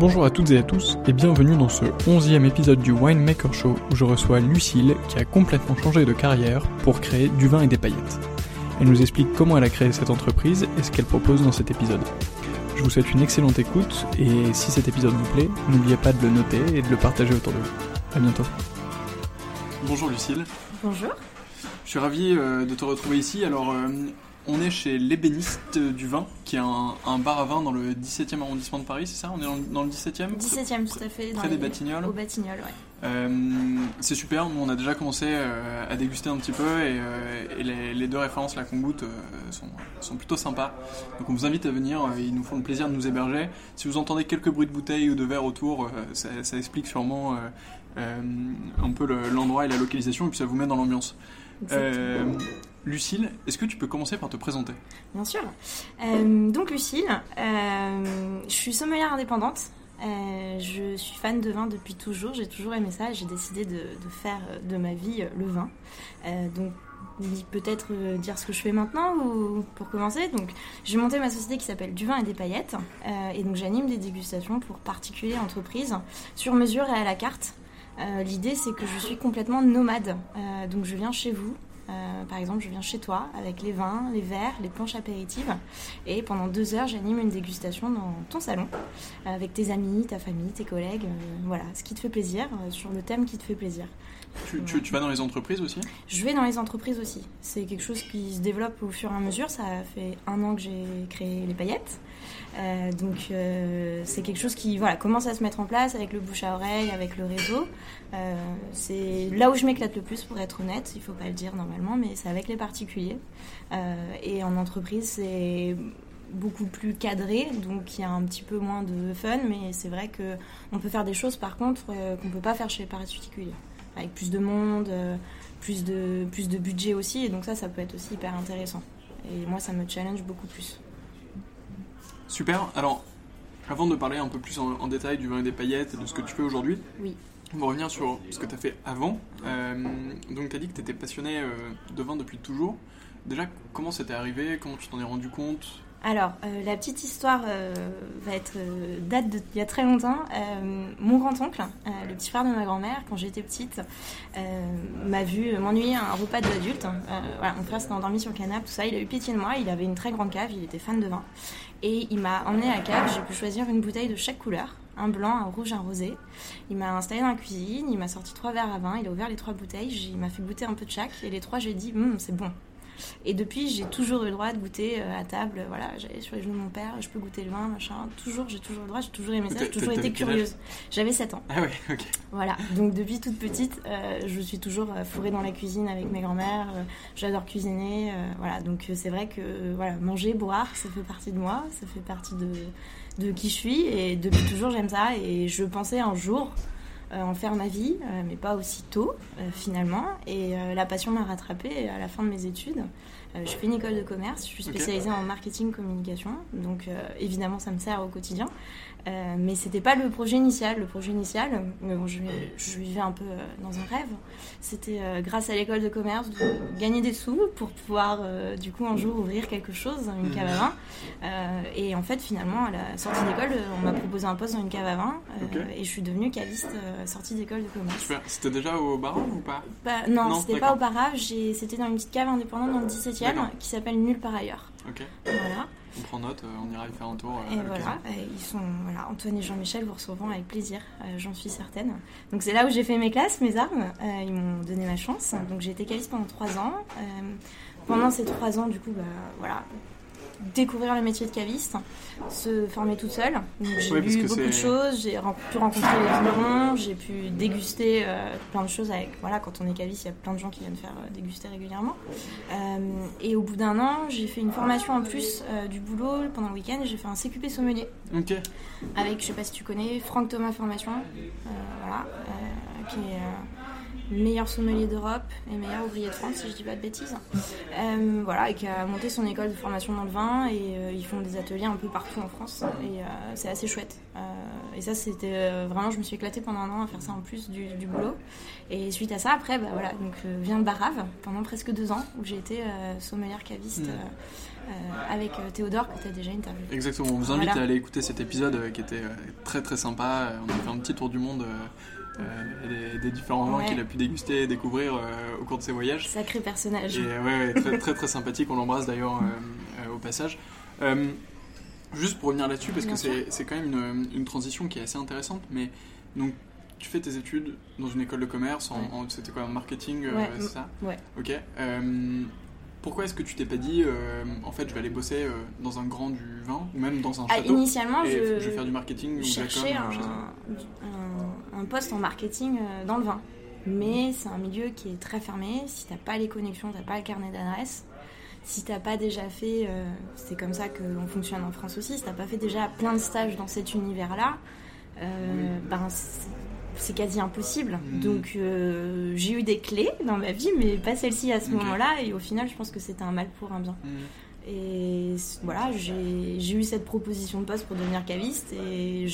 Bonjour à toutes et à tous et bienvenue dans ce onzième épisode du Winemaker Show où je reçois Lucille qui a complètement changé de carrière pour créer du vin et des paillettes. Elle nous explique comment elle a créé cette entreprise et ce qu'elle propose dans cet épisode. Je vous souhaite une excellente écoute et si cet épisode vous plaît, n'oubliez pas de le noter et de le partager autour de vous. A bientôt. Bonjour Lucille. Bonjour. Je suis ravi euh, de te retrouver ici. Alors, euh, on est chez l'ébéniste du vin, qui est un, bar à vin dans le 17e arrondissement de Paris, c'est ça? On est dans, le 17e 17e, tout à fait. Près des Batignolles Au Batignolles, ouais. Euh, c'est super, nous on a déjà commencé euh, à déguster un petit peu et, euh, les, deux références là qu'on goûte sont, plutôt sympas. Donc on vous invite à venir, ils nous font le plaisir de nous héberger. Si vous entendez quelques bruits de bouteilles ou de verres autour, ça, explique sûrement un peu l'endroit et la localisation et puis ça vous met dans l'ambiance. Lucille, est-ce que tu peux commencer par te présenter? Bien sûr. Euh, donc Lucille, euh, je suis sommelière indépendante. Euh, je suis fan de vin depuis toujours. J'ai toujours aimé ça. J'ai décidé de, faire de ma vie le vin. donc peut-être dire ce que je fais maintenant ou pour commencer. Donc, j'ai monté ma société qui s'appelle Du vin et des paillettes. et donc, j'anime des dégustations pour particuliers entreprises sur mesure et à la carte. L'idée, c'est que je suis complètement nomade. donc, je viens chez vous euh, par exemple, je viens chez toi avec les vins, les verres, les planches apéritives. Et pendant deux heures, j'anime une dégustation dans ton salon avec tes amis, ta famille, tes collègues. Euh, voilà, ce qui te fait plaisir, euh, sur le thème qui te fait plaisir. Tu, vas dans les entreprises aussi? Je vais dans les entreprises aussi. C'est quelque chose qui se développe au fur et à mesure. Ça fait un an que j'ai créé les paillettes. Donc c'est quelque chose qui voilà, commence à se mettre en place avec le bouche à oreille, avec le réseau. c'est là où je m'éclate le plus, pour être honnête. Il faut pas le dire normalement, mais c'est avec les particuliers. et en entreprise, c'est beaucoup plus cadré, donc il y a un petit peu moins de fun, mais c'est vrai que on peut faire des choses par contre euh, qu'on peut pas faire chez les particuliers, avec plus de monde, euh, plus de plus de budget aussi, et donc ça, ça peut être aussi hyper intéressant. Et moi, ça me challenge beaucoup plus. Super. Alors, avant de parler un peu plus en, détail du vin et des paillettes et de ce que tu fais aujourd'hui, oui. on va revenir sur ce que tu as fait avant. Euh, donc, tu as dit que tu étais passionné de vin depuis toujours. Déjà, comment c'était arrivé? Comment tu t'en es rendu compte? Alors, euh, la petite histoire euh, va être euh, date d'il y a très longtemps. mon grand-oncle, le petit frère de ma grand-mère, quand j'étais petite, m'a vu m'ennuyer à un repas d'adulte. voilà, mon frère s'était endormi sur le canapé, tout ça. Il a eu pitié de moi. Il avait une très grande cave. Il était fan de vin. Et il m'a emmené à la. J'ai pu choisir une bouteille de chaque couleur un blanc, un rouge, un rosé. Il m'a installé dans la cuisine, il m'a sorti trois verres à vin, il a ouvert les trois bouteilles, il m'a fait goûter un peu de chaque, et les trois, j'ai dit, hum, c'est bon, et depuis, j'ai toujours eu le droit de goûter euh, à table. Voilà, j'allais sur les genoux de mon père, je peux goûter le vin, machin. Toujours, j'ai toujours le droit, j'ai toujours aimé ça, j'ai toujours été curieuse. J'avais 7 ans. Ah oui, ok. Voilà, donc depuis toute petite, euh, je suis toujours euh, fourrée dans la cuisine avec mes grands-mères. J'adore cuisiner. voilà, donc c'est vrai que voilà, manger, boire, ça fait partie de moi, ça fait partie de, de qui je suis. Et depuis toujours, j'aime ça. Et je pensais un jour euh, en faire ma vie, euh, mais pas aussi tôt euh, finalement. Et la passion m'a rattrapée à la fin de mes études. je fais une école de commerce, je suis spécialisée en marketing communication, donc évidemment ça me sert au quotidien. Euh, mais c'était pas le projet initial. Le projet initial, mais bon, je, vivais un peu euh, dans un rêve. C'était euh, grâce à l'école de commerce de gagner des sous pour pouvoir du coup un jour ouvrir quelque chose, une cave à vin. et en fait, finalement, à la sortie d'école, on m'a proposé un poste dans une cave à vin et je suis devenue caviste sortie d'école de commerce. C'était déjà au Barave ou pas? Bah, Non, c'était pas au Barave. C'était dans une petite cave indépendante dans le 17e qui s'appelle Nulle par ailleurs. Voilà. On prend note, euh, on ira y faire un tour. Euh, et voilà, ils sont, voilà, Antoine et Jean-Michel vous recevront avec plaisir, euh, j'en suis certaine. Donc c'est là où j'ai fait mes classes, mes armes. ils m'ont donné ma chance. Donc j'ai été caviste pendant trois ans. pendant ces trois ans, du coup, bah, voilà, découvrir le métier de caviste, se former toute seule. J'ai vu beaucoup de choses, j'ai pu rencontrer les vignerons, j'ai pu déguster euh, plein de choses avec. Voilà, quand on est caviste, il y a plein de gens qui viennent faire euh, déguster régulièrement. Euh, et au bout d'un an, j'ai fait une formation en plus du boulot pendant le week-end. J'ai fait un CQP sommelier. Ok. Avec, je sais pas si tu connais, Franck Thomas Formation, voilà, qui est meilleur sommelier d'Europe et meilleur ouvrier de France, si je dis pas de bêtises. Euh, voilà, et qui a monté son école de formation dans le vin et euh, ils font des ateliers un peu partout en France et euh, c'est assez chouette. et ça, c'était vraiment, je me suis éclatée pendant un an à faire ça en plus du, boulot. Et suite à ça, après, bah, voilà, donc vient le Barave pendant presque deux ans où j'ai été sommelière caviste. Mm. avec Théodore que tu as déjà interviewé. Exactement, on vous invite à aller écouter cet épisode qui était très très sympa. On a fait un petit tour du monde euh, des, différents vins qu'il a pu déguster et découvrir euh, au cours de ses voyages. Sacré personnage. Et, ouais, très, très, très sympathique, on l'embrasse d'ailleurs euh, au passage. juste pour revenir là-dessus, parce que c'est quand même une, une, transition qui est assez intéressante, mais donc tu fais tes études dans une école de commerce, en, c'était quoi, en marketing, c'est ça Ouais. Ok pourquoi est-ce que tu t'es pas dit, euh, en fait, je vais aller bosser euh, dans un grand du vin, ou même dans un ah, château Initialement, je, vais faire du marketing cherchais un, un, poste en marketing euh, dans le vin. Mais c'est un milieu qui est très fermé. Si t'as pas les connexions, t'as pas le carnet d'adresse. Si t'as pas déjà fait, c'est comme ça qu'on fonctionne en France aussi. Si t'as pas fait déjà plein de stages dans cet univers-là, ben c'est quasi impossible. Mm. Donc euh, j'ai eu des clés dans ma vie, mais pas celle-ci à ce moment-là. Et au final, je pense que c'était un mal pour un bien. Mm. Et voilà, j'ai eu cette proposition de poste pour devenir caviste et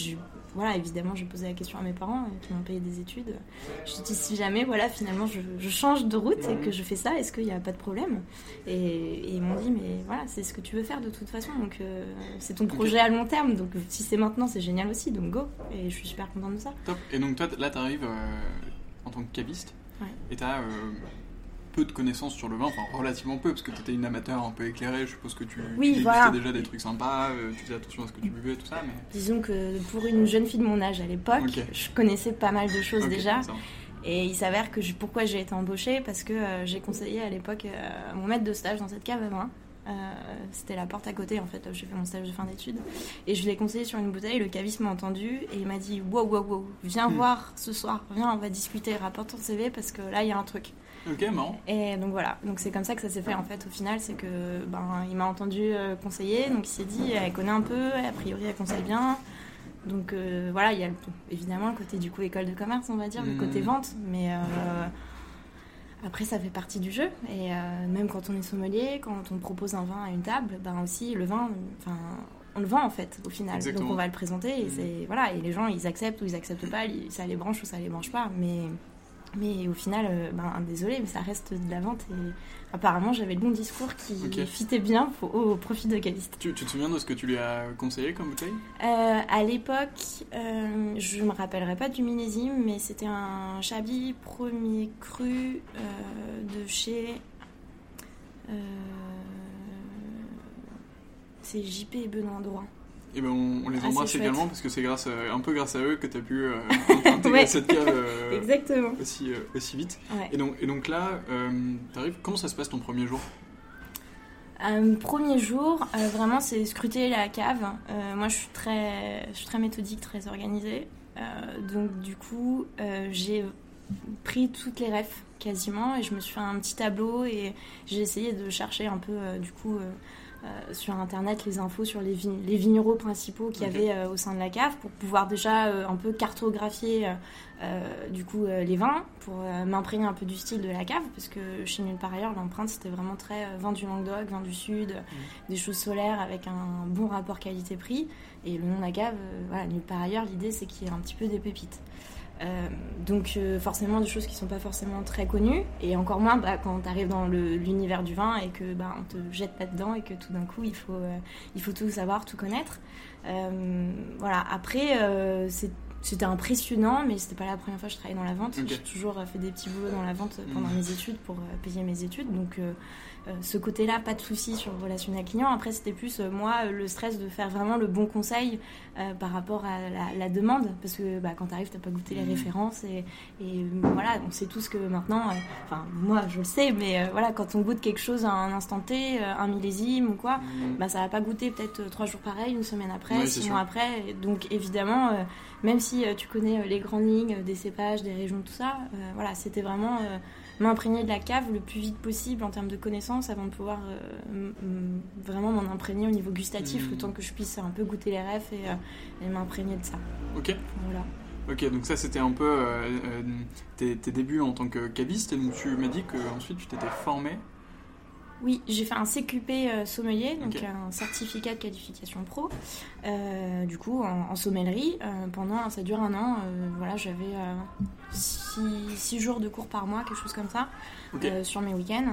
voilà, évidemment, j'ai posé la question à mes parents euh, qui m'ont payé des études. Je dit si jamais, voilà, finalement, je, change de route et que je fais ça, est-ce qu'il n'y a pas de problème? Et, ils m'ont dit, mais voilà, c'est ce que tu veux faire de toute façon, donc euh, c'est ton projet à long terme, donc si c'est maintenant, c'est génial aussi, donc go. Et je suis super contente de ça. Top. Et donc toi, là, tu arrives euh, en tant que caviste et tu as peu de connaissances sur le vin, enfin relativement peu, parce que tu étais une amateur un peu éclairée, je suppose que tu, oui, déjà des trucs sympas, euh, tu faisais attention à ce que tu buvais, tout ça. Mais... Disons que pour une jeune fille de mon âge à l'époque, je connaissais pas mal de choses déjà. Et il s'avère que pourquoi j'ai été embauchée, parce que euh, j'ai conseillé à l'époque euh, mon maître de stage dans cette cave à vin. C'était la porte à côté, en fait, là où j'ai fait mon stage de fin d'études. Et je l'ai conseillé sur une bouteille. Le caviste m'a entendu et il m'a dit Wow, wow, wow, viens Hmm. voir ce soir. Viens, on va discuter. Rapporte ton CV parce que là, il y a un truc. Ok, marrant. Et donc voilà, donc c'est comme ça que ça s'est fait en fait au final, c'est que ben il m'a entendu euh, conseiller, donc il s'est dit elle connaît un peu, a priori elle conseille bien. Donc euh, voilà, il y a le- évidemment le côté du coup école de commerce, on va dire, le Mhm. côté vente, mais euh, après ça fait partie du jeu et euh, même quand on est sommelier, quand on propose un vin à une table, ben aussi le vin enfin on le vend en fait au final. Exactement. Donc on va le présenter et c'est voilà, et les gens ils acceptent ou ils acceptent pas, ça les branche ou ça les branche pas, mais mais au final, euh, ben, désolé, mais ça reste de la vente. Et apparemment, j'avais le bon discours qui fitait bien au, au profit de Caliste. Tu, tu te souviens de ce que tu lui as conseillé comme bouteille? Euh, à l'époque, euh, je me rappellerai pas du millésime, mais c'était un Chablis premier cru de chez. c'est JP Benoît Drouin. Et ben on, on les Ah, embrasse également parce que c'est grâce à- un peu grâce à eux que tu as pu euh, intégrer Ouais. cette cave euh, Exactement. aussi, euh, aussi vite. Ouais. Et donc, et donc là, euh, comment ça se passe ton premier jour? Euh, premier jour, vraiment, c'est scruter la cave. Moi, je suis très, je suis très méthodique, très organisée. Donc, du coup, j'ai pris toutes les refs quasiment et je me suis fait un petit tableau et j'ai essayé de chercher un peu, du coup, euh, sur internet les infos sur les, vi- les vignerons principaux qu'il y avait euh, au sein de la cave pour pouvoir déjà euh, un peu cartographier du coup les vins pour m'imprégner un peu du style de la cave parce que chez nulle part ailleurs l'empreinte c'était vraiment très vin du Languedoc, vin du Sud, euh, des choses solaires avec un bon rapport qualité-prix. Et le nom de la cave, voilà nulle part ailleurs l'idée c'est qu'il y ait un petit peu des pépites. Euh, donc euh, forcément des choses qui sont pas forcément très connues et encore moins bah, quand tu arrives dans l'univers du vin et que bah, on te jette là-dedans et que tout d'un coup il faut, euh, il faut tout savoir, tout connaître. Euh, voilà, après euh, c'est- c'était impressionnant mais c'était pas la première fois que je travaillais dans la vente. J'ai toujours fait des petits boulots dans la vente pendant Mhm. mes études pour payer mes études donc ce côté-là, pas de souci sur le relationnel client. Après, c'était plus euh, moi le stress de faire vraiment le bon conseil euh, par rapport à la, la demande, parce que bah, quand t'arrives, t'as pas goûté les Mhm. références et, et, euh, voilà, on sait tous que maintenant, euh, enfin moi je le sais, mais euh, voilà, quand on goûte quelque chose à un instant T, euh, un millésime ou quoi, bah ça va pas goûter peut-être euh, trois jours pareil, une semaine après, Ouais, six mois après. Donc évidemment, euh, même si euh, tu connais euh, les grandes lignes euh, des cépages, des régions, tout ça, euh, voilà, c'était vraiment euh, m'imprégner de la cave le plus vite possible en termes de connaissances avant de pouvoir euh, vraiment m'en imprégner au niveau gustatif, Mhm. le temps que je puisse un peu goûter les refs et, euh, et m'imprégner de ça. Ok. Voilà. Ok, donc ça c'était un peu euh, tes, tes débuts en tant que caviste, et donc tu m'as dit que ensuite tu t'étais formé. Oui, j'ai fait un CQP euh, sommelier, donc un certificat de qualification pro, euh, du coup en, en sommellerie. euh, pendant, ça dure un an. voilà, j'avais euh, six, six jours de cours par mois, quelque chose comme ça, sur mes week-ends,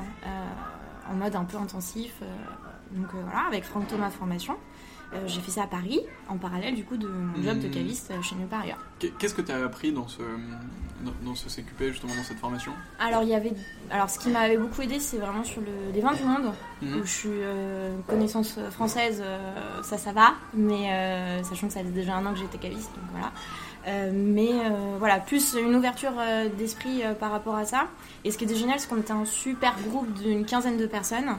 en mode un peu intensif. donc voilà, avec Franck Thomas Formation. Euh, j'ai fait ça à Paris, en parallèle du coup de mon job de Mhm. caviste euh, chez ailleurs. Qu'est- Qu'est-ce que tu as appris dans ce, dans, dans ce CQP, justement dans cette formation? Alors il y avait, alors ce qui m'avait beaucoup aidé, c'est vraiment sur le, les vins du monde. Mhm. où je suis euh, connaissance française, euh, ça ça va, mais euh, sachant que ça faisait déjà un an que j'étais caviste, donc voilà. Euh, mais euh, voilà, plus une ouverture euh, d'esprit par rapport à ça. Et ce qui était génial, c'est qu'on était un super groupe d'une quinzaine de personnes.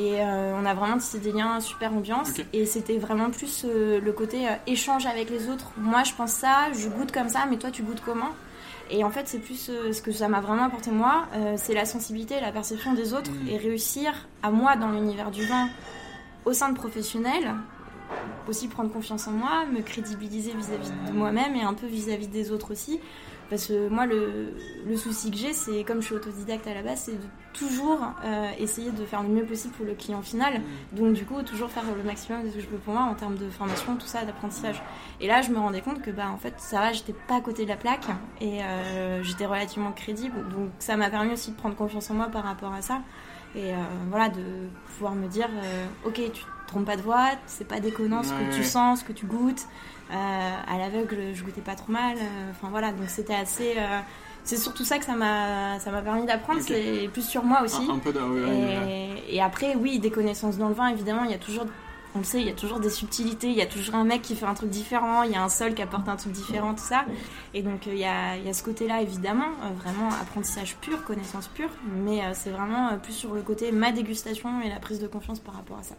Et euh, on a vraiment tissé des liens, super ambiance. Et c'était vraiment plus euh, le côté euh, échange avec les autres. Moi, je pense ça, je goûte comme ça, mais toi, tu goûtes comment? Et en fait, c'est plus euh, ce que ça m'a vraiment apporté moi, euh, c'est la sensibilité, la perception des autres Mhm. et réussir à moi dans l'univers du vin, au sein de professionnels, aussi prendre confiance en moi, me crédibiliser vis-à-vis de moi-même et un peu vis-à-vis des autres aussi. Parce que moi, le, le souci que j'ai, c'est comme je suis autodidacte à la base, c'est de toujours euh, essayer de faire le mieux possible pour le client final. Donc du coup, toujours faire le maximum de ce que je peux pour moi en termes de formation, tout ça, d'apprentissage. Et là, je me rendais compte que bah en fait, ça va, j'étais pas à côté de la plaque et euh, j'étais relativement crédible. Donc ça m'a permis aussi de prendre confiance en moi par rapport à ça. Et euh, voilà, de pouvoir me dire, euh, ok, tu te trompes pas de voix, c'est pas déconnant ce que tu sens, ce que tu goûtes. Euh, à l'aveugle, je goûtais pas trop mal. Euh, Enfin voilà, donc c'était assez. euh, c'est surtout ça que ça m'a ça m'a permis d'apprendre, c'est plus sur moi aussi. Un, un peu de. Et, et après, oui, des connaissances dans le vin, évidemment, il y a toujours. on le sait, il y a toujours des subtilités, il y a toujours un mec qui fait un truc différent, il y a un sol qui apporte un truc différent, tout ça. Et donc il y, a, il y a ce côté-là, évidemment, vraiment apprentissage pur, connaissance pure, mais c'est vraiment plus sur le côté ma dégustation et la prise de confiance par rapport à ça.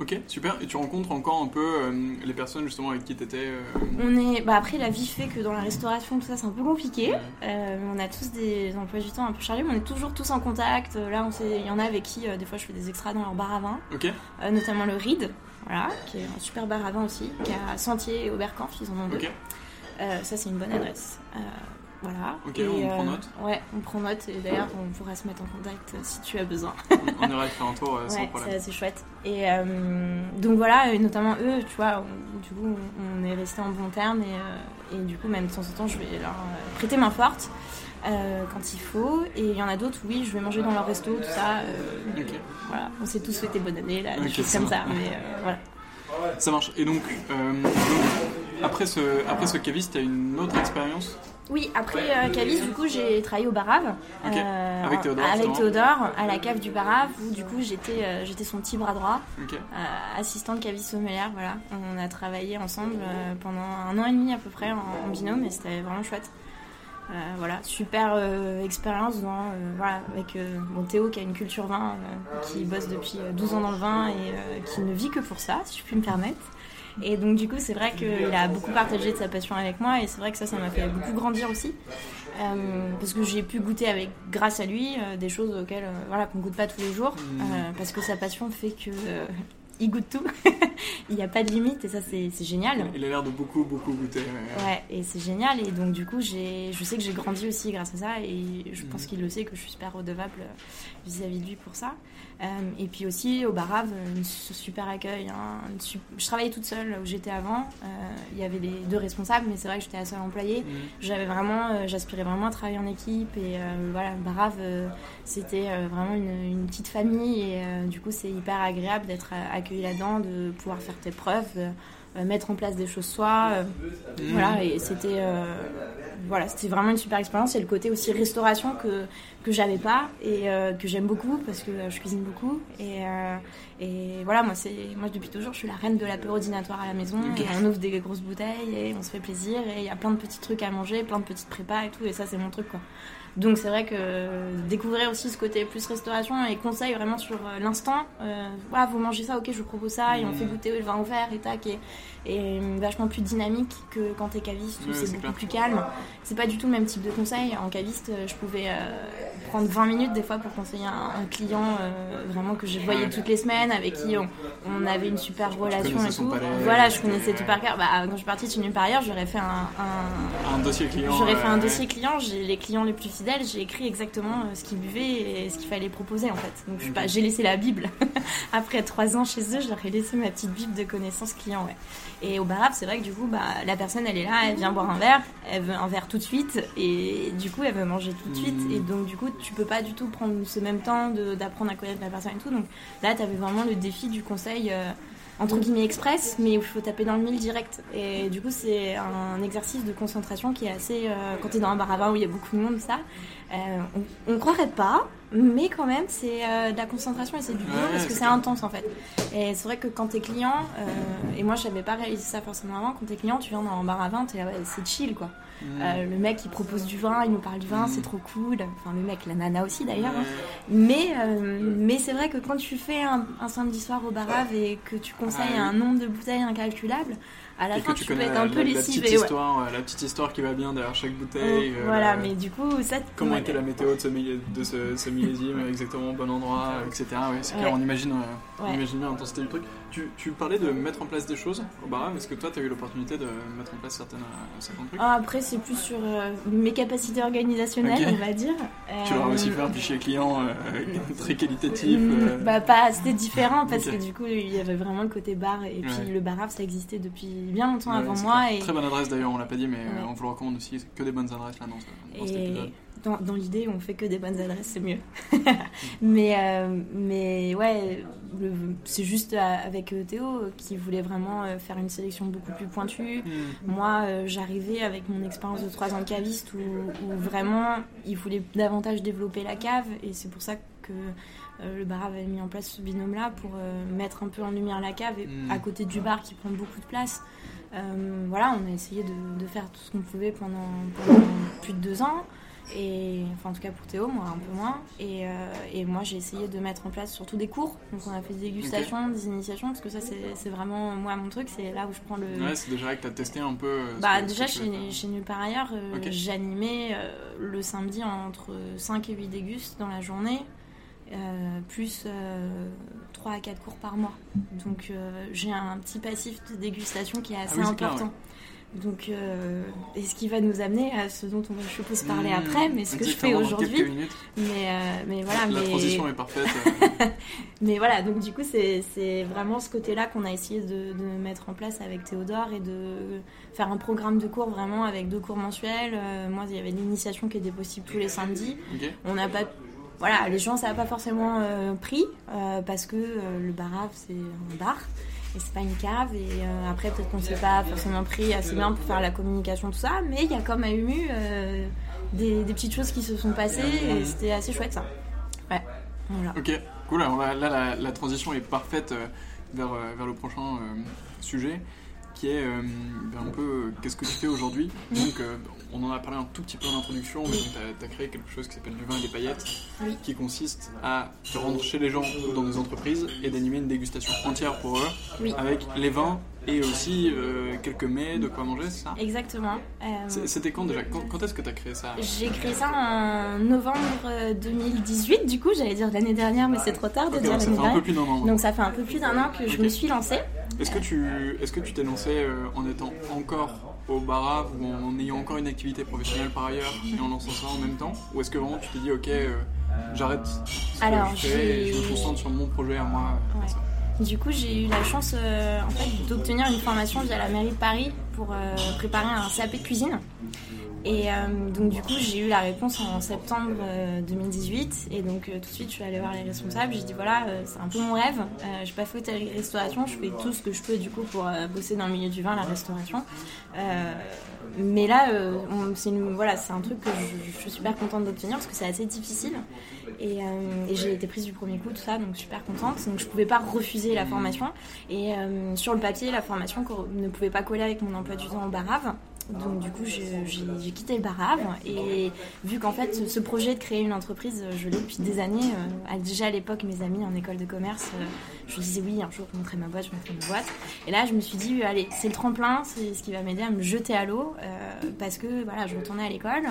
Ok, super. Et tu rencontres encore un peu euh, les personnes justement avec qui tu étais euh, On est. Bah après, la vie fait que dans la restauration, tout ça, c'est un peu compliqué. Euh, on a tous des emplois du temps un peu chargés, mais on est toujours tous en contact. Là, on sait, il y en a avec qui, des fois, je fais des extras dans leur bar à vin. Ok. notamment le Reed, voilà, qui est un super bar à vin aussi, qui a Sentier et Oberkampf, ils en ont deux. Ok. ça, c'est une bonne adresse. Voilà. Ok, on prend note. Ouais, on prend note et d'ailleurs on pourra se mettre en contact si tu as besoin. on ira faire un tour sans problème. C'est chouette. Et euh, donc voilà, et notamment eux, tu vois, du coup on est resté en bon terme et, et, du coup même de temps en temps je vais leur euh, prêter main forte. Euh, quand il faut. Et il y en a d'autres, oui, je vais manger dans leur resto, tout ça. Voilà, on s'est tous souhaité bonne année, là, des choses comme ça. Mais voilà. Ça marche. Et donc, après ce, après ce caviste, tu as une autre expérience? Oui, après euh, Cavis, du coup, j'ai travaillé au Barave. Euh, avec Théodore. Avec Théodore, à la cave du Barave, où du coup, j'étais euh, j'étais son petit bras droit, assistante Cavis sommelière. Voilà. On a travaillé ensemble pendant un an et demi à peu près en, binôme, et c'était vraiment chouette. voilà, super expérience dans, voilà, avec mon Théo qui a une culture vin, qui bosse depuis 12 ans dans le vin et qui ne vit que pour ça, si je puis me permettre. Et donc du coup, c'est vrai qu'il a beaucoup partagé de sa passion avec moi et c'est vrai que ça, ça m'a fait beaucoup grandir aussi. Euh, parce que j'ai pu goûter avec, grâce à lui, euh, des choses auxquelles euh, voilà, qu'on goûte pas tous les jours. Mmh. parce que sa passion fait que il goûte tout. il n'y a pas de limite et ça c'est génial. Il a l'air de beaucoup beaucoup goûter. Ouais, et c'est génial et donc du coup je sais que j'ai grandi aussi grâce à ça et je pense mmh. qu'il le sait que je suis super redevable vis-à-vis de lui pour ça. Euh, et puis aussi au Barave, un super accueil. Hein, je travaillais toute seule où j'étais avant. Euh, il y avait les deux responsables, mais c'est vrai que j'étais la seule employée. Mmh. J'avais vraiment, euh, j'aspirais vraiment à travailler en équipe et voilà, Barave, c'était vraiment une, petite famille et du coup c'est hyper agréable d'être accueilli là-dedans, de pouvoir faire tes preuves. mettre en place des choses soi mmh. voilà et c'était voilà, c'était vraiment une super expérience. Et le côté aussi restauration que, que j'avais pas et euh, que j'aime beaucoup parce que je cuisine beaucoup. Et, euh, et voilà, moi, c'est, moi, depuis toujours, je suis la reine de l'apéro dînatoire à la maison. Et on ouvre des grosses bouteilles et on se fait plaisir. Et il y a plein de petits trucs à manger, plein de petites prépas et tout. Et ça, c'est mon truc, quoi. Donc c'est vrai que découvrir aussi ce côté plus restauration et conseils vraiment sur euh, l'instant. Euh, vous mangez ça, ok, je vous propose ça et on fait mmh. goûter le vin ouvert et tac. Et, et vachement plus dynamique que quand t'es caviste où c'est beaucoup plus calme. C'est pas du tout le même type de conseil. En caviste, je pouvais euh, prendre 20 minutes des fois pour conseiller un, client vraiment que je voyais toutes les semaines, avec qui on, avait une super relation et tout. Voilà, je connaissais tout par cœur. Bah, quand je suis partie de nulle part ailleurs, j'aurais fait un, un, dossier client. J'aurais fait un dossier client. J'ai les clients les plus fidèles j'ai écrit exactement euh, ce qu'ils buvaient et ce qu'il fallait proposer en fait. Donc j'ai laissé la Bible. Après trois ans chez eux, je leur ai laissé ma petite Bible de connaissances clients. Ouais. Et au Barab, c'est vrai que du coup, bah, la personne elle est là, elle vient boire un verre, elle veut un verre tout de suite et du coup elle veut manger tout de suite. Mmh. Et donc du coup, tu peux pas du tout prendre ce même temps d'apprendre à connaître la personne et tout. Donc là, tu avais vraiment le défi du conseil. Euh, entre guillemets express, mais il faut taper dans le mille direct. Et du coup, c'est un exercice de concentration qui est assez. Euh, quand tu es dans un bar à vin où il y a beaucoup de monde, ça, euh, on, ne croirait pas, mais quand même, c'est euh, de la concentration et c'est du boulot parce que c'est intense en fait. Et c'est vrai que quand t'es client, et moi je savais pas réalisé ça forcément avant, quand t'es client, tu viens dans un bar à vin, c'est chill quoi. Mm. le mec il propose du vin, il nous parle du vin, mm. c'est trop cool. Enfin, le mec, la nana aussi d'ailleurs. Hein. Mais, mais c'est vrai que quand tu fais un, samedi soir au barave et que tu conseilles ah un nombre de bouteilles incalculable, à la fin, tu, peux être un peu lessivé. La petite, histoire, la petite histoire qui va bien derrière chaque bouteille. Oh, voilà, mais du coup, ça. Comment était la météo de ce, de ce, millésime, exactement au bon endroit, etc. Ouais, c'est clair, on imagine, euh, on imagine bien l'intensité du truc. Tu, tu, parlais de mettre en place des choses au Baram. Est-ce que toi, tu as eu l'opportunité de mettre en place certaines, euh, certains trucs ah, Après, c'est plus sur euh, mes capacités organisationnelles, on va dire. Tu leur as aussi fait un fichier client très qualitatif mm, Bah, pas, c'était différent parce que du coup, il y avait vraiment le côté bar. Et puis, le Baram, ça existait depuis bien longtemps avant moi. Et... Très bonne adresse d'ailleurs, on l'a pas dit, mais on vous le recommande aussi. Que des bonnes adresses là dans, cet épisode. Dans, l'idée, on fait que des bonnes adresses, c'est mieux. mais, euh, mais ouais, c'est juste avec Théo qui voulait vraiment faire une sélection beaucoup plus pointue. Mm. Moi, j'arrivais avec mon expérience de 3 ans de caviste où, où, vraiment il voulait davantage développer la cave et c'est pour ça que le bar avait mis en place ce binôme-là pour mettre un peu en lumière la cave et, mm. à côté du bar qui prend beaucoup de place. Euh, voilà, on a essayé de, faire tout ce qu'on pouvait pendant, plus de deux ans. Et, enfin, en tout cas pour Théo, moi un peu moins. Et, euh, moi j'ai essayé de mettre en place surtout des cours. Donc on a fait des dégustations, des initiations, parce que ça c'est vraiment moi mon truc, c'est là où je prends le. Ouais, c'est déjà que tu as testé un peu. Euh, bah, déjà chez, chez Nulle par ailleurs, j'animais le samedi entre 5 et 8 dégustes dans la journée. Euh, plus 3 euh, à 4 cours par mois. Donc euh, j'ai un petit passif de dégustation qui est assez ah important. Donc, et ce qui va nous amener à ce dont on va, je suppose, parler mmh. après, mais ce que je fais aujourd'hui. Mais, mais voilà. La transition est parfaite. mais voilà, donc du coup, c'est vraiment ce côté-là qu'on a essayé de, mettre en place avec Théodore et de faire un programme de cours vraiment avec deux cours mensuels. moi, il y avait l'initiation qui était possible tous les samedis. On n'a pas voilà, les gens, ça n'a pas forcément euh, pris euh, parce que euh, le barave, c'est un bar et c'est pas une cave. Et après, peut-être qu'on s'est pas forcément pris assez bien pour faire la communication, tout ça, mais il y a quand même eu des, petites choses qui se sont passées et c'était assez chouette ça. Ouais, voilà. Ok, cool. là, la, la, transition est parfaite vers, vers le prochain sujet qui est ben, un peu qu'est-ce que tu fais aujourd'hui. Donc, on en a parlé un tout petit peu en introduction, mais tu as, créé quelque chose qui s'appelle du vin et des paillettes, qui consiste à te rendre chez les gens dans des entreprises et d'animer une dégustation entière pour eux, avec les vins et aussi euh, quelques mets, de quoi manger, c'est ça Exactement. Euh, c'était quand déjà Quand, est-ce que tu as créé ça J'ai créé ça en novembre 2018, du coup, j'allais dire l'année dernière, mais c'est trop tard de dire l'année dernière. Donc ça fait un peu plus d'un an que je me suis lancée. Est-ce que tu est-ce que tu t'es lancé euh, en étant encore au Barave ou en ayant encore une activité professionnelle par ailleurs et en lançant ça en même temps Ou est-ce que vraiment tu t'es dit ok euh, j'arrête ce Alors, que je fais et je me concentre sur mon projet à moi Du coup, j'ai eu la chance euh, en fait, d'obtenir une formation via la mairie de Paris pour euh, préparer un CAP de cuisine. Et euh, donc du coup, j'ai eu la réponse en septembre 2018. Et donc tout de suite, je suis allée voir les responsables. J'ai dit voilà, c'est un peu mon rêve. je n'ai pas fait restauration. Je fais tout ce que je peux du coup pour bosser dans le milieu du vin, la restauration. mais là, c'est voilà, c'est un truc que je, suis super contente d'obtenir parce que c'est assez difficile. Et, j'ai été prise du premier coup, tout ça, donc super contente. Donc je pouvais pas refuser la formation. Et sur le papier, la formation ne pouvait pas coller avec mon emploi du temps au Barave. Donc du coup, j'ai quitté le Barave et vu qu'en fait, ce projet de créer une entreprise, je l'ai depuis des années. Euh, déjà à l'époque, mes amis en école de commerce, euh, je disais oui, un jour je montrerai ma boîte, je mettrai ma boîte. Et là, je me suis dit, allez, c'est le tremplin, c'est ce qui va m'aider à me jeter à l'eau euh, parce que voilà, je retournais à l'école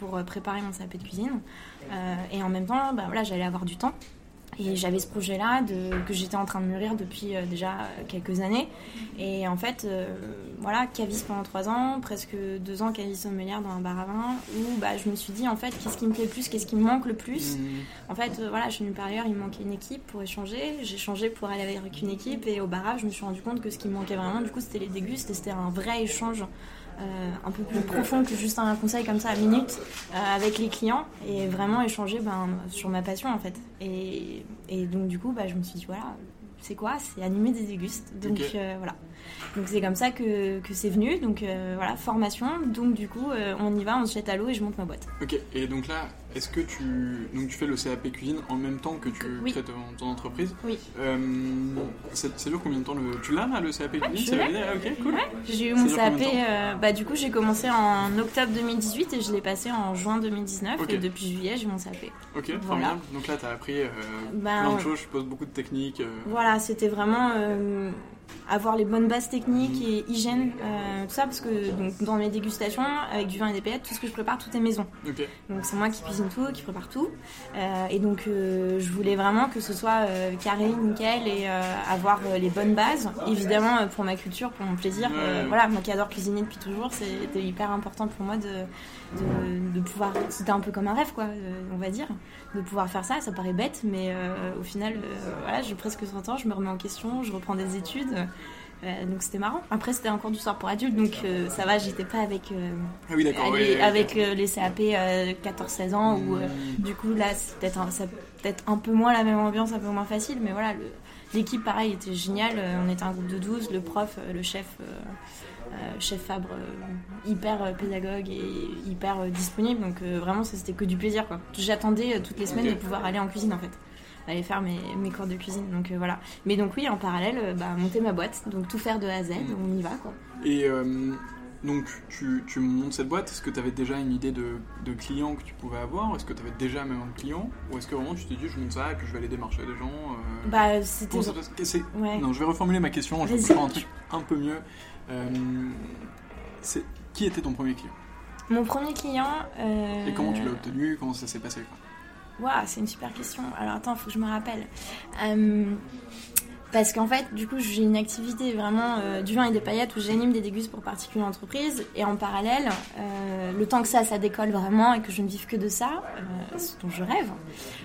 pour préparer mon sapé de cuisine et en même temps, bah, voilà, j'allais avoir du temps. Et j'avais ce projet-là que j'étais en train de mûrir depuis euh, déjà quelques années. Et en fait, euh, voilà, caviste pendant trois ans, presque deux ans caviste sommelière dans un bar à vin, où bah, je me suis dit, en fait, qu'est-ce qui me plaît le plus, qu'est-ce qui me manque le plus. Mmh. En fait, euh, voilà, je suis par ailleurs, il me manquait une équipe pour échanger. J'ai changé pour aller avec une équipe. Et au barrage, je me suis rendu compte que ce qui me manquait vraiment, du coup, c'était les dégustes et c'était un vrai échange un peu plus profond que juste un conseil comme ça à minute euh, avec les clients et vraiment échanger ben, sur ma passion en fait. Et, et donc du coup, bah, je me suis dit voilà, c'est quoi? C'est animer des dégustes. Donc euh, voilà. Donc c'est comme ça que, que c'est venu. Donc euh, voilà, formation. Donc du coup, euh, on y va, on se jette à l'eau et je monte ma boîte. Ok. Et donc là, est-ce que tu donc tu fais le CAP cuisine en même temps que tu crées ton, entreprise? Oui. ça dure combien de temps le... Tu l'as là le CAP cuisine? ah, Ok, cool. J'ai eu mon CAP. bah du coup, j'ai commencé en octobre 2018 et je l'ai passé en juin 2019 et depuis juillet, j'ai mon CAP. Ok, voilà. Donc là, tu as appris ben, plein de choses. Je suppose beaucoup de techniques. Voilà c'était vraiment euh, avoir les bonnes bases techniques et hygiène, euh, tout ça, parce que donc, dans mes dégustations, avec du vin et des paillettes, tout ce que je prépare, tout est maison. Donc c'est moi qui cuisine tout, qui prépare tout. Euh, et donc je voulais vraiment que ce soit carré, nickel et avoir les bonnes bases. Évidemment, pour ma culture, pour mon plaisir. voilà, moi qui adore cuisiner depuis toujours, c'était hyper important pour moi de, de, pouvoir. C'était un peu comme un rêve, quoi, on va dire, de pouvoir faire ça. Ça paraît bête, mais au final, voilà, j'ai presque 30 ans, je me remets en question, je reprends des études. Euh, donc c'était marrant. Après c'était un cours du soir pour adultes, donc euh, ça va, j'étais pas avec, euh, Ah oui, ouais, avec euh, les CAP 14-16 ans, où euh, Hmm. du coup là c'est peut-être un, un peu moins la même ambiance, un peu moins facile, mais voilà, l'équipe pareil était géniale, Euh, on était un groupe de 12, le prof, euh, le chef, euh, euh, chef Fabre, euh, hyper euh, pédagogue et hyper euh, disponible, donc euh, vraiment ça, c'était que du plaisir quoi. J'attendais euh, toutes les semaines de pouvoir aller en cuisine en fait aller faire mes, mes cours de cuisine. Donc euh, voilà. Mais donc oui en parallèle euh, bah, monter ma boîte. Donc tout faire de A à Z. Mm. on y va quoi. Et euh, donc, tu, tu montes cette boîte. Est-ce que tu avais déjà une idée de, de clients que tu pouvais avoir? Est-ce que tu avais déjà même un client? Ou est-ce que vraiment tu t'es dit, je monte ça et puis je vais aller démarcher des gens euh, bah c'était ouais. Non, je vais reformuler ma question. Je vais faire un truc un peu mieux. Euh, qui était ton premier client? Mon premier client. euh, Et comment tu l'as obtenu? Comment ça s'est passé quoi? Waouh, c'est une super question. Alors attends, faut que je me rappelle. Euh, parce qu'en fait, du coup, j'ai une activité vraiment euh, du vin et des paillettes où j'anime des dégustes pour particuliers entreprises. Et en parallèle, euh, le temps que ça, ça décolle vraiment et que je ne vive que de ça, ce dont je rêve,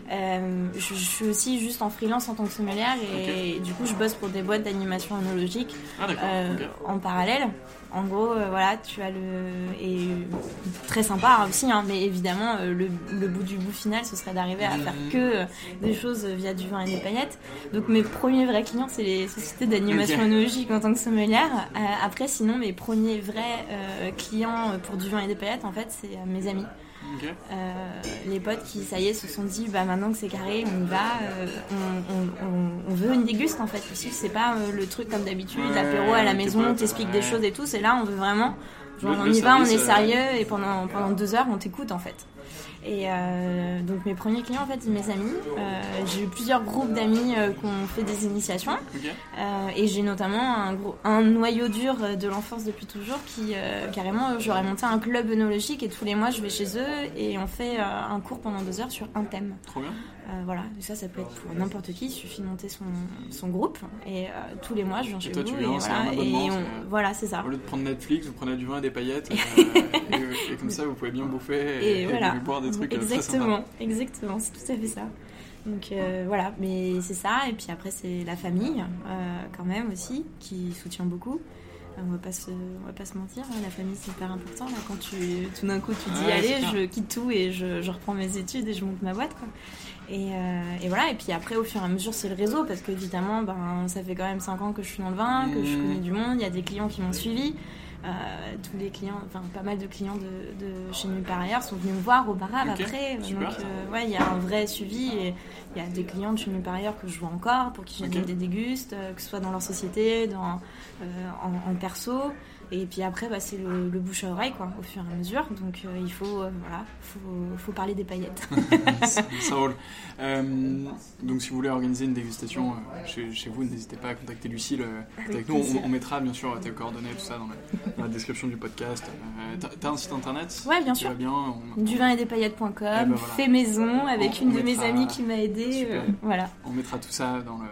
je, je suis aussi juste en freelance en tant que sommelière et, du coup, je bosse pour des boîtes d'animation analogique Ah, en parallèle. En gros, euh, voilà, tu as le et très sympa aussi, hein, mais évidemment, euh, le, le bout du bout final, ce serait d'arriver à faire que euh, des choses via du vin et des paillettes. Donc mes premiers vrais clients, c'est les sociétés d'animation Ok. analogique en tant que sommelière. Euh, après, sinon, mes premiers vrais euh, clients pour du vin et des paillettes, en fait, c'est euh, mes amis. Euh, les potes qui, ça y est, se sont dit, bah maintenant que c'est carré, on y va, euh, on, on- on- on veut une déguste en fait. Aussi, c'est pas euh, le truc comme d'habitude, l'apéro à la maison, on t'explique des choses et tout. C'est là, on veut vraiment, genre, on y va, on est euh, sérieux et pendant, pendant deux heures, on t'écoute en fait. Et euh, donc mes premiers clients en fait, c'est mes amis. Euh, j'ai eu plusieurs groupes d'amis euh, qui ont fait des initiations. Euh, et j'ai notamment un, gros, un noyau dur de l'enfance depuis toujours qui, carrément, j'aurais monté un club œnologique et tous les mois je vais chez eux et on fait un cours pendant deux heures sur un thème. Trop bien. Euh, voilà, ça, ça peut être pour n'importe qui, il suffit de monter son, son groupe et euh, tous les mois je viens chez toi, vous tu viens, et voilà, et on- c'est- voilà, c'est ça. Au lieu de prendre Netflix, vous prenez du vin et des paillettes. euh, et, et comme ça, vous pouvez bien bouffer et, Et voilà. boire des trucs. Exactement, exactement, c'est tout à fait ça. Donc euh, voilà, mais c'est ça. Et puis après, c'est la famille, euh, quand même aussi, qui soutient beaucoup. On va pas se, on va pas se mentir, hein, la famille c'est hyper important. Là, quand tu, tout d'un coup, tu dis Ouais, allez, je quitte tout et je, je reprends mes études et je monte ma boîte, quoi. Et, euh, et voilà. Et puis après, au fur et à mesure, c'est le réseau parce qu'évidemment, ben, ça fait quand même 5 ans que je suis dans le vin, que je Mhm. connais du monde. Il y a des clients qui m'ont suivi. Euh, tous les clients, enfin pas mal de clients de, de chez Nulle part ailleurs sont venus me voir au Barab après. super. Donc euh, ouais, il y a un vrai suivi et il y a des clients de chez Nulle part ailleurs que je vois encore pour qui j'anime Ok. des dégustes, euh, que ce soit dans leur société, dans, euh, en, en perso. Et puis après, bah, c'est le, le bouche à oreille quoi, au fur et à mesure. Donc euh, il faut, euh, voilà, faut, faut parler des paillettes. ça, ça roule. Euh, donc, si vous voulez organiser une dégustation chez, chez vous, n'hésitez pas à contacter Lucille. avec nous, on, on mettra bien sûr tes coordonnées, tout ça dans, le- dans la description du podcast. T'as- T'as un site internet Ouais, bien sûr. bien on, Du vin et des paillettes.com, Eh ben voilà. fait maison avec On- une de mes amies qui m'a aidé. Voilà. on mettra tout ça dans, le,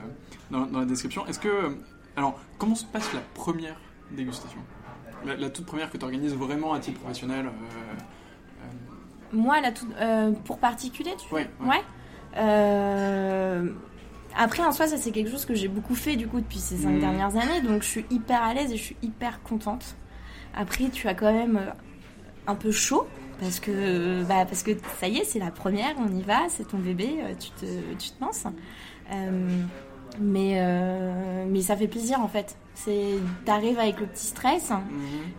dans, dans la description. Est-ce que. Alors, comment se passe la première dégustation? La, la toute première que tu organises vraiment à titre professionnel euh, euh, Moi, la toute- euh, pour particulier, tu Ouais, ouais. Ouais. Après, en soi, ça c'est quelque chose que j'ai beaucoup fait du coup depuis ces cinq Mhm. dernières années, donc je suis hyper à l'aise et je suis hyper contente. Après, tu as quand même un peu chaud parce que bah, parce que ça y est, c'est la première, on y va, c'est ton bébé, tu te tu te lances. Euh, mais euh, mais ça fait plaisir en fait. C'est t'arrives avec le petit stress. Mhm.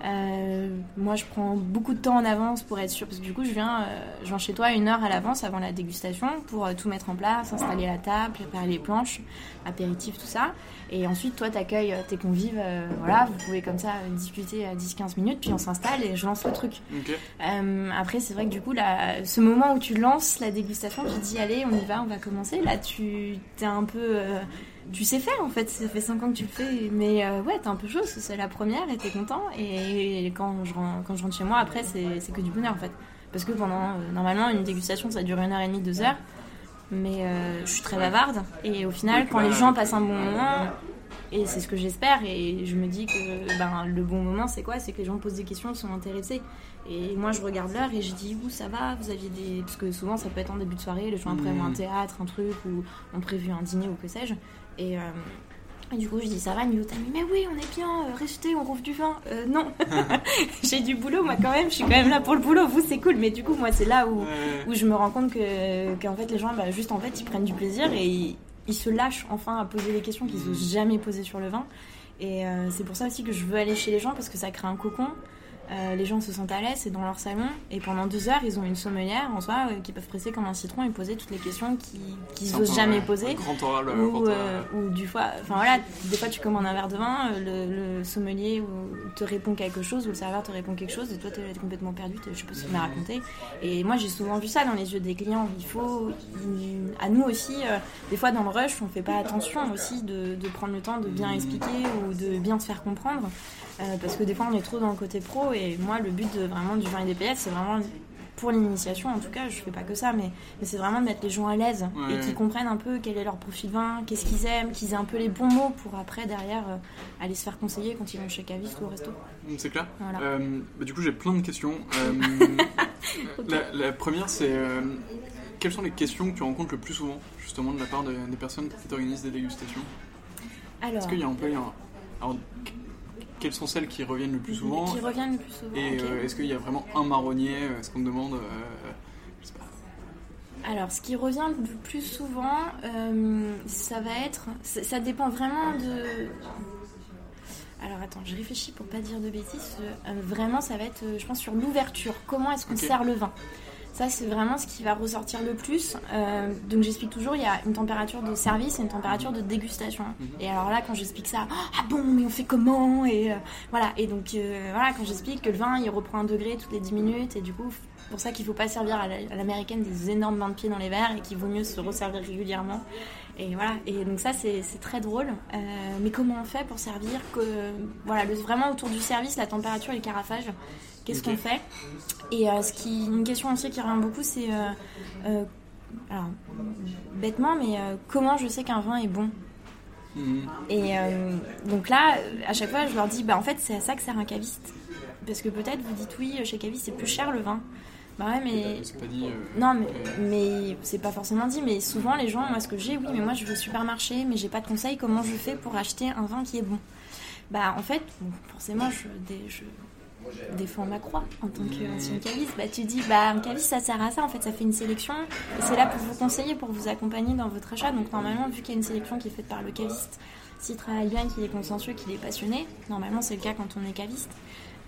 Euh, moi, je prends beaucoup de temps en avance pour être sûre, parce que du coup, je viens, euh, je viens chez toi une heure à l'avance avant la dégustation pour tout mettre en place, installer la table, préparer les planches, apéritif, tout ça. Et ensuite, toi, t'accueilles euh, tes convives, euh, voilà, vous pouvez comme ça euh, discuter à 10-15 minutes, puis on s'installe et je lance le truc. Euh, après, c'est vrai que du coup, là, ce moment où tu lances la dégustation, tu te dis, allez, on y va, on va commencer. Là, tu t'es un peu. euh, tu sais faire en fait, ça fait 5 ans que tu le fais, mais ouais, t'es un peu chaud, c'est la première et t'es content. Et quand je, rentre, quand je rentre chez moi, après, c'est que du bonheur en fait. Parce que pendant. normalement, une dégustation, ça dure une heure et demie, deux heures. Mais euh, je suis très bavarde. Et au final, quand les gens passent un bon moment, et c'est ce que j'espère, et je me dis que ben, le bon moment, c'est quoi? C'est que les gens posent des questions, sont intéressés. Et moi, je regarde l'heure et je dis, où ça va? Vous aviez des. Parce que souvent, ça peut être en début de soirée, les gens après ont un théâtre, un truc, ou ont prévu un dîner ou que sais-je. Et, euh, Et du coup, je dis ça va, Mais oui, on est bien, euh, restez, on rouvre du vin. Euh, non, j'ai du boulot, moi quand même, je suis quand même là pour le boulot. Vous, c'est cool, mais du coup, moi, c'est là où, où je me rends compte que qu'en fait, les gens, bah, juste en fait, ils prennent du plaisir et ils, ils se lâchent enfin à poser des questions qu'ils n'osent jamais poser sur le vin. Et euh, c'est pour ça aussi que je veux aller chez les gens parce que ça crée un cocon. Euh, les gens se sentent à l'aise, c'est dans leur salon. Et pendant deux heures, ils ont une sommelière en soi euh, qui peuvent presser comme un citron et poser toutes les questions qu'ils n'osent jamais poser. Grand oral, ou, euh, ou du fois, enfin voilà, des fois tu commandes un verre de vin, le, le sommelier te répond quelque chose ou le serveur te répond quelque chose et toi tu es complètement perdu, je sais pas ce qu'il m'a raconté. Et moi j'ai souvent vu ça dans les yeux des clients. Il faut, à nous aussi, des fois dans le rush, on fait pas attention aussi de, de prendre le temps de bien expliquer ou de bien se faire comprendre. Parce que des fois on est trop dans le côté pro et moi le but de, vraiment du vin et des paillettes c'est vraiment pour l'initiation en tout cas je fais pas que ça mais, mais c'est vraiment de mettre les gens à l'aise et qu'ils comprennent un peu quel est leur profil vin qu'est-ce qu'ils aiment qu'ils aient un peu les bons mots pour après derrière euh, aller se faire conseiller quand ils vont chez caviste ou au resto. Mm, c'est clair. Euh, bah, du coup j'ai plein de questions. La, première c'est quelles sont les questions que tu rencontres le plus souvent justement de la part des personnes qui organisent des dégustations? Est-ce qu'il y a un peu quelles sont celles qui reviennent le plus souvent Qui reviennent le plus souvent. Et euh, est-ce qu'il y a vraiment un marronnier Est-ce qu'on me demande euh, sais pas. Alors, ce qui revient le plus souvent, euh, ça va être. Ça dépend vraiment de. Alors attends, je réfléchis pour pas dire de bêtises. vraiment, ça va être, je pense, sur l'ouverture. Comment est-ce qu'on sert le vin? Ça, c'est vraiment ce qui va ressortir le plus. Euh, donc, j'explique toujours, il y a une température de service et une température de dégustation. Mhm. Et alors là, quand j'explique ça, ah bon, mais on fait comment Et euh, voilà. Et donc, euh, voilà, quand j'explique que le vin, il reprend un degré toutes les 10 minutes, et du coup, pour ça qu'il ne faut pas servir à l'américaine des énormes bains de pied dans les verres et qu'il vaut mieux se resservir régulièrement. Et voilà, et donc ça c'est très drôle. mais comment on fait pour servir que voilà, vraiment autour du service, la température et le carafage, qu'est-ce qu'on fait? Et euh, ce qui, une question aussi qui revient beaucoup, c'est euh, euh, alors bêtement, mais comment je sais qu'un vin est bon? Mhm. Et donc là, à chaque fois, je leur dis, bah en fait, c'est à ça que sert un caviste. Parce que peut-être vous dites oui, chez caviste c'est plus cher le vin. Bah ouais, mais. C'est pas dit. Non, mais, mais c'est pas forcément dit. Mais souvent, les gens, moi, ce que j'ai, oui, mais moi, je vais au supermarché, mais j'ai pas de conseils. Comment je fais pour acheter un vin qui est bon? Bah, en fait, forcément, je, je, défends ma croix en tant qu'ancien caviste. Bah, tu dis, bah, un caviste, ça sert à ça. En fait, ça fait une sélection. Et c'est là pour vous conseiller, pour vous accompagner dans votre achat. Donc, normalement, vu qu'il y a une sélection qui est faite par le caviste, s'il travaille bien, qu'il est consciencieux, qu'il est passionné, normalement, c'est le cas quand on est caviste.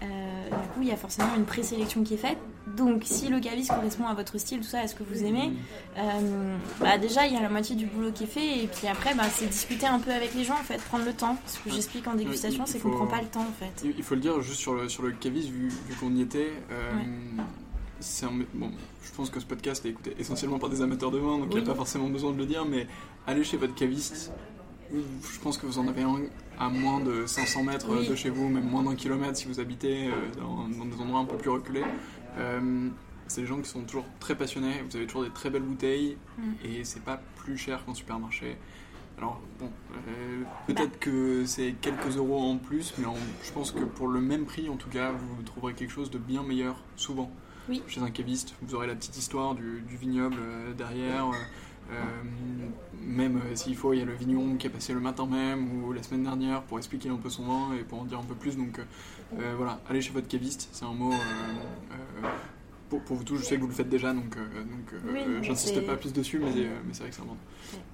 Euh, du coup, il y a forcément une présélection qui est faite. Donc, si le caviste correspond à votre style, tout ça, à ce que vous aimez, euh, bah déjà, il y a la moitié du boulot qui est fait. Et puis après, bah, c'est discuter un peu avec les gens, en fait, prendre le temps. Ce que j'explique en dégustation, c'est qu'on prend pas le temps, en fait. Il faut le dire, juste sur le, sur le caviste, vu, qu'on y était. Euh, bon, je pense que ce podcast est écouté essentiellement par des amateurs de vin, donc il n'y a pas forcément besoin de le dire, mais allez chez votre caviste, je pense que vous en avez un à moins de 500 mètres de chez vous, même moins d'un kilomètre si vous habitez euh, dans, des endroits un peu plus reculés. Euh, c'est des gens qui sont toujours très passionnés, vous avez toujours des très belles bouteilles mm. et c'est pas plus cher qu'en supermarché. Alors, bon, euh, peut-être que c'est quelques euros en plus, mais je pense que pour le même prix, en tout cas, vous trouverez quelque chose de bien meilleur, souvent. Chez un caviste, vous aurez la petite histoire du, du vignoble derrière, euh, même euh, s'il faut, il y a le vigneron qui est passé le matin même ou la semaine dernière pour expliquer un peu son vin et pour en dire un peu plus. Donc euh, voilà, allez chez votre caviste, c'est un mot pour, vous tous, je sais que vous le faites déjà, donc, euh, donc euh, j'insiste pas plus dessus, mais, euh, mais c'est vrai que ça important.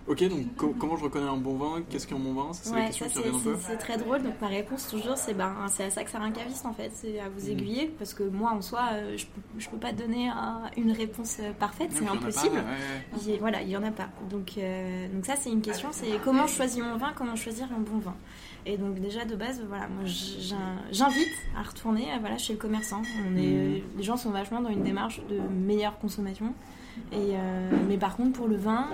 Ok, donc comment je reconnais un bon vin? Qu'est-ce qu'un bon vin? C'est la question qui revient un peu. C'est très drôle, donc ma réponse toujours, c'est ben, à ça que sert un caviste en fait, c'est à vous mhm. aiguiller, parce que moi en soi, je, je peux pas donner une réponse parfaite, c'est impossible. voilà, il y en a pas. Donc, donc ça, c'est une question, c'est comment je choisis mon vin, comment choisir un bon vin. Et donc déjà de base, voilà, moi j'invite à retourner voilà, chez le commerçant. On est, mmh. Les gens sont vachement dans une démarche de meilleure consommation. Et euh, mais par contre pour le vin,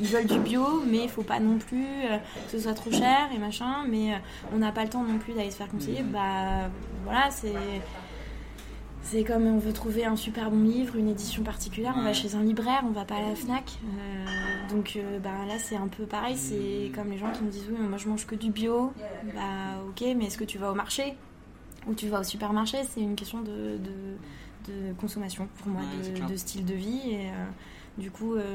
ils veulent du bio, mais il faut pas non plus euh, que ce soit trop cher et machin. Mais euh, on n'a pas le temps non plus d'aller se faire conseiller. Mmh. Bah voilà, c'est c'est comme on veut trouver un super bon livre, une édition particulière, on va chez un libraire, on va pas à la Fnac. Donc euh, bah, là c'est un peu pareil, c'est comme les gens qui me disent oui mais moi je mange que du bio. Bah ok mais est-ce que tu vas au marché ou tu vas au supermarché? C'est une question de, de, consommation pour moi, de, style de vie. Et, euh, Du coup, euh,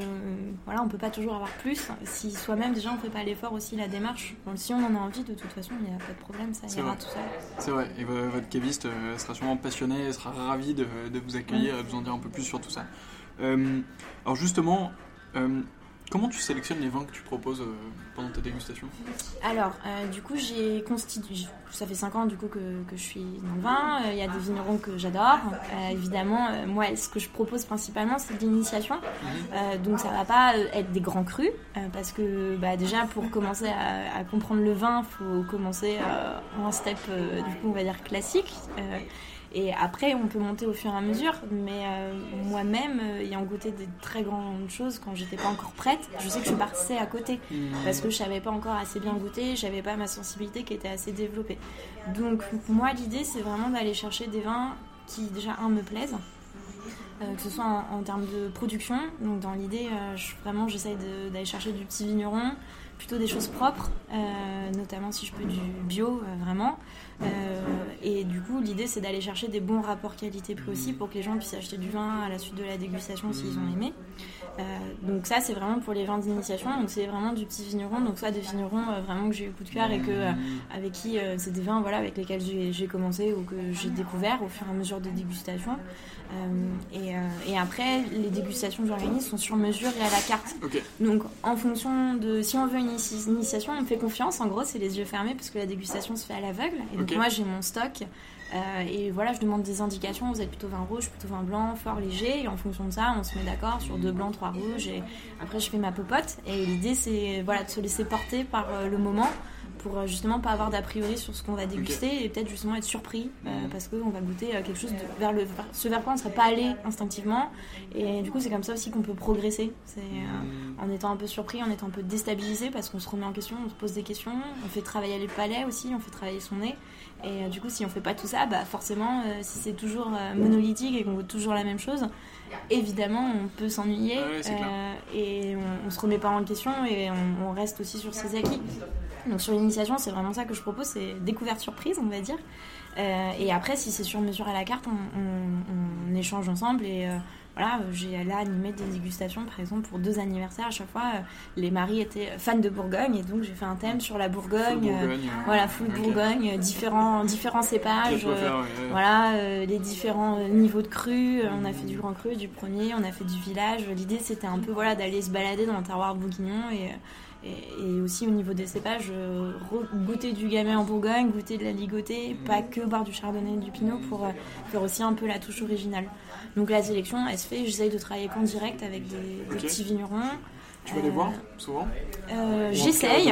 voilà, on peut pas toujours avoir plus. Si soi-même déjà on fait pas l'effort aussi la démarche. Bon, si on en a envie, de toute façon, il n'y a pas de problème, ça ira tout seul. C'est vrai. Et votre caviste sera sûrement passionné, sera ravi de, de vous accueillir, et de vous en dire un peu plus sur tout ça. Euh, alors justement, Comment tu sélectionnes les vins que tu proposes euh, pendant ta dégustation Alors, euh, du coup, j'ai constitué. Ça fait 5 ans du coup que, que je suis dans le vin. Euh, il y a des vignerons que j'adore. évidemment, moi, ce que je propose principalement, c'est de l'initiation. Mhm. donc, ça va pas être des grands crus, parce que bah, déjà, pour commencer à, à, comprendre le vin, il faut commencer en step, du coup, on va dire classique. Et après, on peut monter au fur et à mesure. Mais euh, moi-même, euh, ayant goûté des très grandes choses quand j'étais pas encore prête, je sais que je passais à côté mmh. parce que je savais pas encore assez bien goûter, j'avais pas ma sensibilité qui était assez développée. Donc moi, l'idée, c'est vraiment d'aller chercher des vins qui déjà un me plaisent. Euh, que ce soit en, termes de production, donc dans l'idée, vraiment j'essaye d'aller chercher du petit vigneron, plutôt des choses propres, notamment si je peux du bio, vraiment. Euh, et du coup, l'idée, c'est d'aller chercher des bons rapports qualité-prix aussi pour que les gens puissent acheter du vin à la suite de la dégustation s'ils ont aimé. Euh, donc ça, c'est vraiment pour les vins d'initiation. Donc c'est vraiment du petit vigneron. Donc soit des vignerons euh, vraiment que j'ai eu coup de cœur et que avec qui c'est des vins voilà avec lesquels j'ai commencé ou que j'ai découvert au fur et à mesure de dégustation. Et, et, après, les dégustations que j'organise sont sur mesure et à la carte. Donc en fonction de si on veut une initiation, on me fait confiance. En gros, c'est les yeux fermés parce que la dégustation se fait à l'aveugle. Et donc moi, j'ai mon stock. Euh, et voilà, je demande des indications. Vous êtes plutôt vin rouge, plutôt vin blanc, fort léger. Et en fonction de ça, on se met d'accord sur deux blancs, trois rouges. Et après, je fais ma popote. Et l'idée, c'est voilà, de se laisser porter par euh, le moment pour euh, justement pas avoir d'a priori sur ce qu'on va déguster et peut-être justement être surpris euh, parce qu'on va goûter quelque chose vers le ce vers quoi on ne serait pas allé instinctivement et du coup c'est comme ça aussi qu'on peut progresser c'est en étant un peu surpris en étant un peu déstabilisé parce qu'on se remet en question on se pose des questions on fait travailler les palais aussi on fait travailler son nez et du coup si on fait pas tout ça bah forcément si c'est toujours monolithique et qu'on goûte toujours la même chose évidemment on peut s'ennuyer et on, on, se remet pas en question et on, on reste aussi sur ses acquis donc sur l'initiation, c'est vraiment ça que je propose, c'est découverte surprise, on va dire. Euh, et après, si c'est sur mesure à la carte, on, échange ensemble et euh, voilà, j'ai là animé des dégustations, par exemple, pour deux anniversaires. À chaque fois, euh, les maris étaient fans de Bourgogne et donc j'ai fait un thème sur la Bourgogne. voilà, full Bourgogne, différents, différents cépages, voilà, les différents niveaux de cru. On a fait du grand cru, du premier, on a fait du village. L'idée, c'était un peu voilà d'aller se balader dans le terroir bourguignon et et, aussi au niveau des cépages, euh, goûter du gamay en Bourgogne, goûter de la ligotée, pas que boire du chardonnay et du pinot pour euh, faire aussi un peu la touche originale. Donc la sélection, elle se fait, j'essaye de travailler qu'en direct avec des, petits vignerons. Tu vas les voir souvent J'essaye,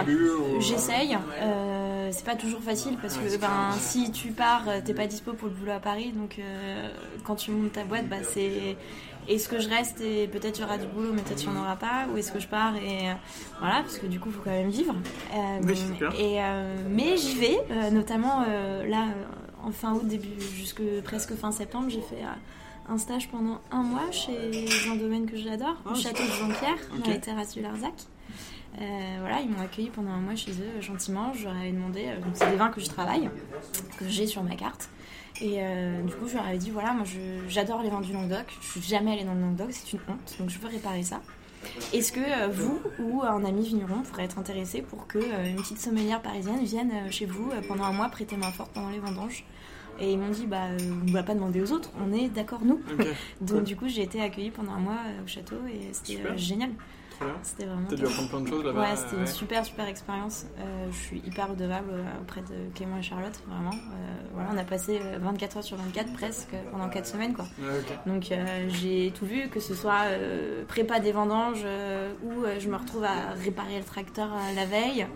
j'essaye. c'est pas toujours facile parce que ben, si tu pars, t'es pas dispo pour le boulot à Paris, donc quand tu montes ta boîte, bah, c'est est-ce que je reste et peut-être il y aura du boulot, mais peut-être il n'y en aura pas Ou est-ce que je pars et euh, voilà, parce que du coup, il faut quand même vivre. Euh, et, euh, mais j'y vais, notamment là, en fin août, début, jusque presque fin septembre, j'ai fait un stage pendant un mois chez un domaine que j'adore, au ah, château de Jean-Pierre, dans les terrasses du Larzac. voilà, ils m'ont accueilli pendant un mois chez eux gentiment. Je leur avais demandé, c'est des vins que je travaille, que j'ai sur ma carte. Et euh, du coup, je leur avais dit voilà, moi j'adore les vins du Languedoc, je suis jamais allée dans le Languedoc, c'est une honte, donc je veux réparer ça. Est-ce que euh, vous ou un ami vigneron pourrait être intéressé pour que euh, une petite sommelière parisienne vienne chez vous pendant un mois prêter main forte pendant les vendanges? Et ils m'ont dit, bah, on va pas demander aux autres, on est d'accord nous. Donc du coup, j'ai été accueillie pendant un mois au château et c'était génial. C'était vraiment. T'as dû apprendre plein de choses là-bas. Ouais, c'était une super super expérience. Euh, je suis hyper redevable euh, auprès de Clément et Charlotte, vraiment. Euh, voilà, on a passé 24 heures sur 24 presque pendant 4 semaines quoi. Donc j'ai tout vu, que ce soit prépa des vendanges où je me retrouve à réparer le tracteur la veille.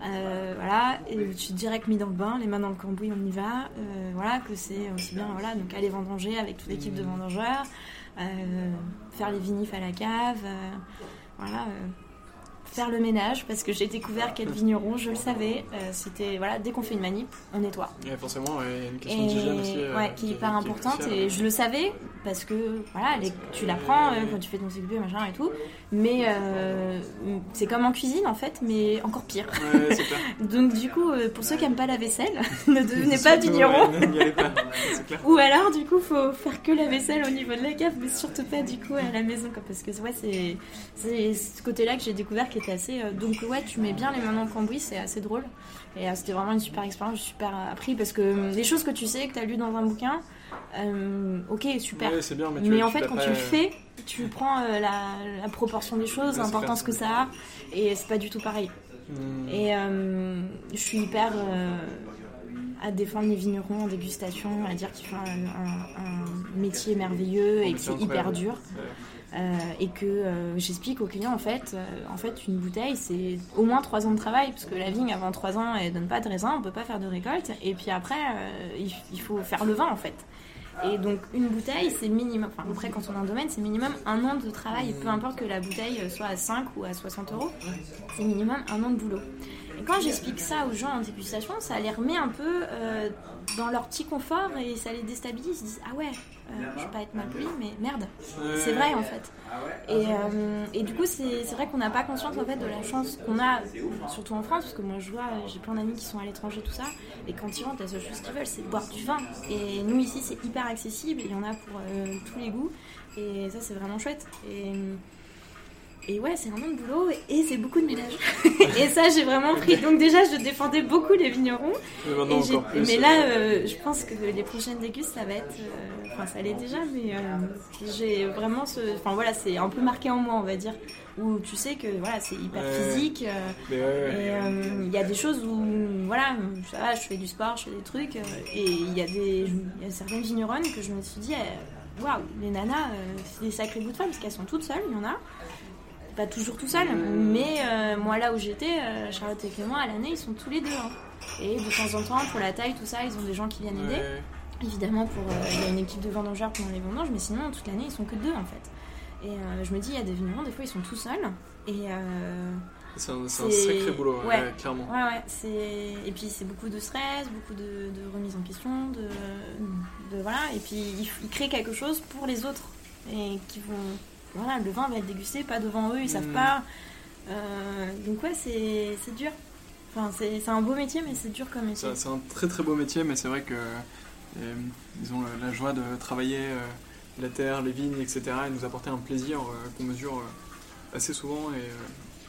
voilà, et je suis direct mis dans le bain, les mains dans le cambouis, on y va. voilà, que c'est aussi bien, voilà, donc aller vendanger avec toute l'équipe de mmh. vendangeurs, faire les vinifs à la cave, voilà, euh, faire le ménage parce que j'ai découvert quel vigneron, je le savais. Euh, c'était voilà, dès qu'on fait une manip, on nettoie. forcément, il y a une question d'hygiène aussi. Euh, qui est hyper importante et je le savais parce que voilà, les- tu l'apprends euh, quand tu fais ton CQP machin et tout, mais euh, c'est comme en cuisine en fait, mais encore pire. Ouais. Donc du coup, euh, pour ceux qui aiment pas la vaisselle, ne devenez pas vigneron. Ou alors, du coup, faut faire que la vaisselle au niveau de la cave, mais surtout pas du coup à la maison, quoi, parce que ouais, c'est c'est ce côté-là que j'ai découvert qui était assez. euh, donc ouais, tu mets bien les mains dans le cambouis, c'est assez drôle. Et c'était vraiment une super expérience, j'ai super appris parce que des choses que tu sais, que tu as lu dans un bouquin, euh, ok, super. Ouais, c'est bien, mais, en fait, quand pas- tu le fais, tu prends euh, la, la proportion des choses, Ouais, l'importance que ça a, et c'est pas du tout pareil. Hmm. Et euh, je suis hyper à défendre les vignerons en dégustation, à dire qu'ils font un, un- un métier merveilleux et que c'est hyper dur. Ouais. Et que j'explique aux clients en fait, en fait une bouteille c'est au moins 3 ans de travail parce que la vigne avant 3 ans elle donne pas de raisin, on peut pas faire de récolte et puis après il, il faut faire le vin en fait. Et donc une bouteille c'est minimum, enfin après quand on est en domaine c'est minimum un an de travail, peu importe que la bouteille soit à 5 ou à 60 euros, c'est minimum un an de boulot. Quand j'explique ça aux gens en dégustation, ça les remet un peu euh, dans leur petit confort et ça les déstabilise. Ils se disent Ah ouais, euh, je vais pas être mal poli, mais merde, c'est vrai en fait. Et, euh, du coup, c'est vrai qu'on n'a pas conscience en fait de la chance qu'on a, surtout en France, parce que moi je vois, j'ai plein d'amis qui sont à l'étranger, tout ça, et quand ils rentrent, la seule chose qu'ils veulent, c'est boire du vin. Et nous ici, c'est hyper accessible, il y en a pour euh, tous les goûts, et ça, c'est vraiment chouette. Et, et ouais, c'est un an de boulot et c'est beaucoup de ménage. et ça, j'ai vraiment pris. Donc, déjà, je défendais beaucoup les vignerons. Mais Et plus. mais là, euh, je pense que les prochaines dégustes, ça va être. euh, Enfin, ça l'est déjà, mais euh, j'ai vraiment ce. Enfin, voilà, c'est un peu marqué en moi, on va dire. Où tu sais que voilà, c'est hyper physique. euh, ouais, ouais. et euh, il y a des choses où, voilà, ça va, je fais du sport, je fais des trucs. euh, et il y, a des- y a certaines vigneronnes que je me suis dit, euh, waouh, les nanas, euh, c'est des sacrés bouts de femmes, parce qu'elles sont toutes seules, il y en a. Pas toujours tout seules, mais euh, moi là où j'étais, euh, Charlotte et Clément, à l'année, ils sont tous les deux. hein. Et de temps en temps, pour la taille, tout ça, ils ont des gens qui viennent aider. Ouais. Évidemment, pour euh, il y a une équipe de vendangeurs pendant les vendanges, mais sinon, toute l'année, ils sont que deux en fait. Et je me dis, il y a des vignerons, des fois, ils sont tout seuls. Et C'est un, sacré boulot, ouais, ouais. clairement. ouais, ouais, c'est. Et puis, c'est beaucoup de stress, beaucoup de, de remise en question, de, de. Voilà. Et puis, ils, ils créent quelque chose pour les autres. Et qui vont. Voilà, le vin va être dégusté, pas devant eux, ils savent Mm. pas. Euh, donc, ouais, c'est dur. Enfin, c'est un beau métier, mais c'est dur comme métier. C'est un très très beau métier, mais c'est vrai que euh, ils ont la joie de travailler euh, la terre, les vignes, etc. et nous apporter un plaisir euh, qu'on mesure assez souvent. Et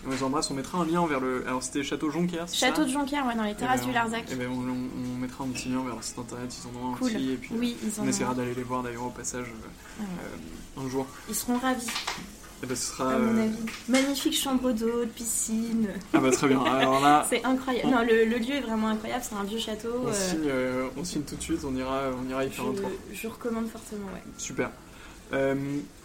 on les embrasse. On mettra un lien vers le. Alors c'était Château Jonquière, c'est Château ça de Jonquière, ouais, dans les Eh terrasses ben, du Larzac. eh ben, on, on- on mettra un petit lien vers leur site internet, ils en ont un Cool. aussi. Et puis Oui, ils, en on essaiera d'aller les voir d'ailleurs au passage euh, Ouais. euh, un jour. ils seront ravis, Et ben, ce sera. à mon euh, avis. Magnifique chambre d'eau, de piscine. Ah bah très bien. Alors là, C'est incroyable. Non, le, le lieu est vraiment incroyable. C'est un vieux château. on euh, signe, euh, on signe tout de suite. On ira, on ira y faire un tour. je, je recommande fortement, ouais. Super. Euh,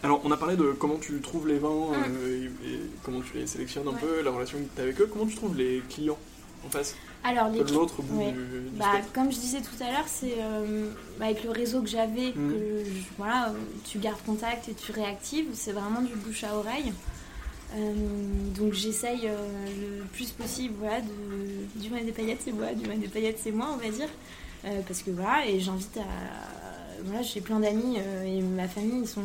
alors, on a parlé de comment tu trouves les vins Mm. euh, et, et comment tu les sélectionnes un Ouais. peu, la relation que tu as avec eux. Comment tu trouves les clients en face Alors, les de l'autre bout ouais. du, du Bah, comme je disais tout à l'heure, c'est euh, avec le réseau que j'avais, Mm. que je- voilà, tu gardes contact et tu réactives. C'est vraiment du bouche à oreille. Donc j'essaye le plus possible, voilà, de, du moins des paillettes c'est moi, du moins des paillettes c'est moi, on va dire, parce que voilà, et j'invite à, voilà, j'ai plein d'amis euh, et ma famille, ils sont,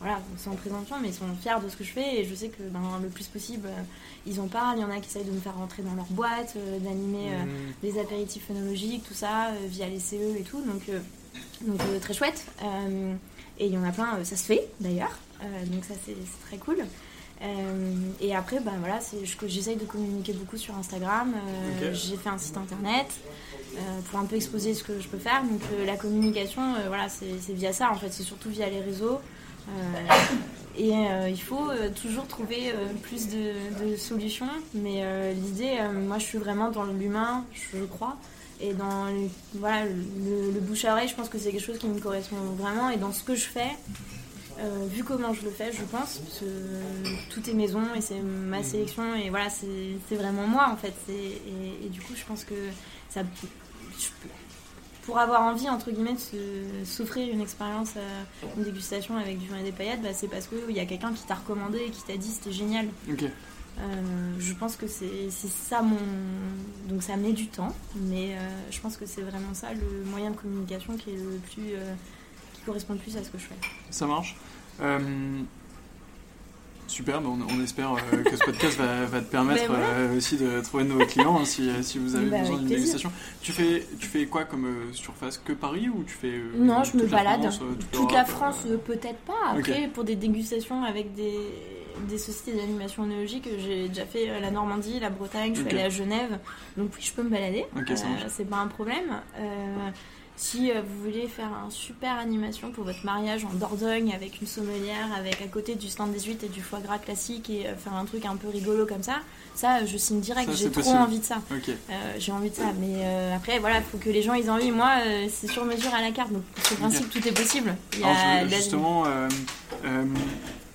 voilà, sans présomption, mais ils sont fiers de ce que je fais et je sais que ben, le plus possible, euh, ils en parlent. Il y en a qui essayent de me faire rentrer dans leur boîte, euh, d'animer euh, Mm. les apéritifs phonologiques, tout ça, via les CE et tout. Donc, donc très chouette. Et il y en a plein, ça se fait d'ailleurs. Donc ça, c'est très cool. Et après, ben voilà, j'essaye de communiquer beaucoup sur Instagram. J'ai fait un site internet pour un peu exposer ce que je peux faire. Donc euh, la communication, euh, voilà, c'est via ça en fait. C'est surtout via les réseaux. Euh, et euh, il faut euh, toujours trouver euh, plus de, solutions. Mais euh, l'idée, euh, moi, je suis vraiment dans l'humain, je crois. Et dans le, voilà, le, le bouche à oreille, je pense que c'est quelque chose qui me correspond vraiment. Et dans ce que je fais, euh, vu comment je le fais, je pense, parce que tout est maison et c'est ma sélection. Et voilà, c'est vraiment moi en fait. Et du coup, je pense que ça. Pour avoir envie, entre guillemets, de s'offrir une expérience, euh, une dégustation avec du vin et des paillettes, bah, c'est parce qu'il y a quelqu'un qui t'a recommandé et qui t'a dit c'était génial. Euh, je pense que c'est ça mon. Donc ça met du temps, mais euh, je pense que c'est vraiment ça le moyen de communication qui est le plus. euh, correspondent plus à ce que je fais. Ça marche. Super, bah, on, espère euh, que ce podcast va, va te permettre Ben voilà. euh, aussi de trouver de nouveaux clients hein, si, si vous avez Bah, besoin d'une dégustation. Tu fais, tu fais quoi comme euh, surface Que Paris ou tu fais Non, je me balade. France, Toute la France, peut-être pas. Après, pour des dégustations avec des, des sociétés d'animation œnologique, j'ai déjà fait la Normandie, la Bretagne, je suis Ok. allée à Genève. Donc oui, je peux me balader. Ok, ça marche. c'est pas un problème. Euh, si euh, vous voulez faire un super animation pour votre mariage en Dordogne avec une sommelière, avec à côté du stand des huîtres et du foie gras classique et euh, faire un truc un peu rigolo comme ça, ça je signe direct. J'ai trop possible. envie de ça. Euh, j'ai envie de ça, mais euh, après voilà, il faut que les gens ils aient envie. Moi, euh, c'est sur mesure à la carte, donc sur principe tout est possible. Il y a Alors, je- de la- justement, euh, euh,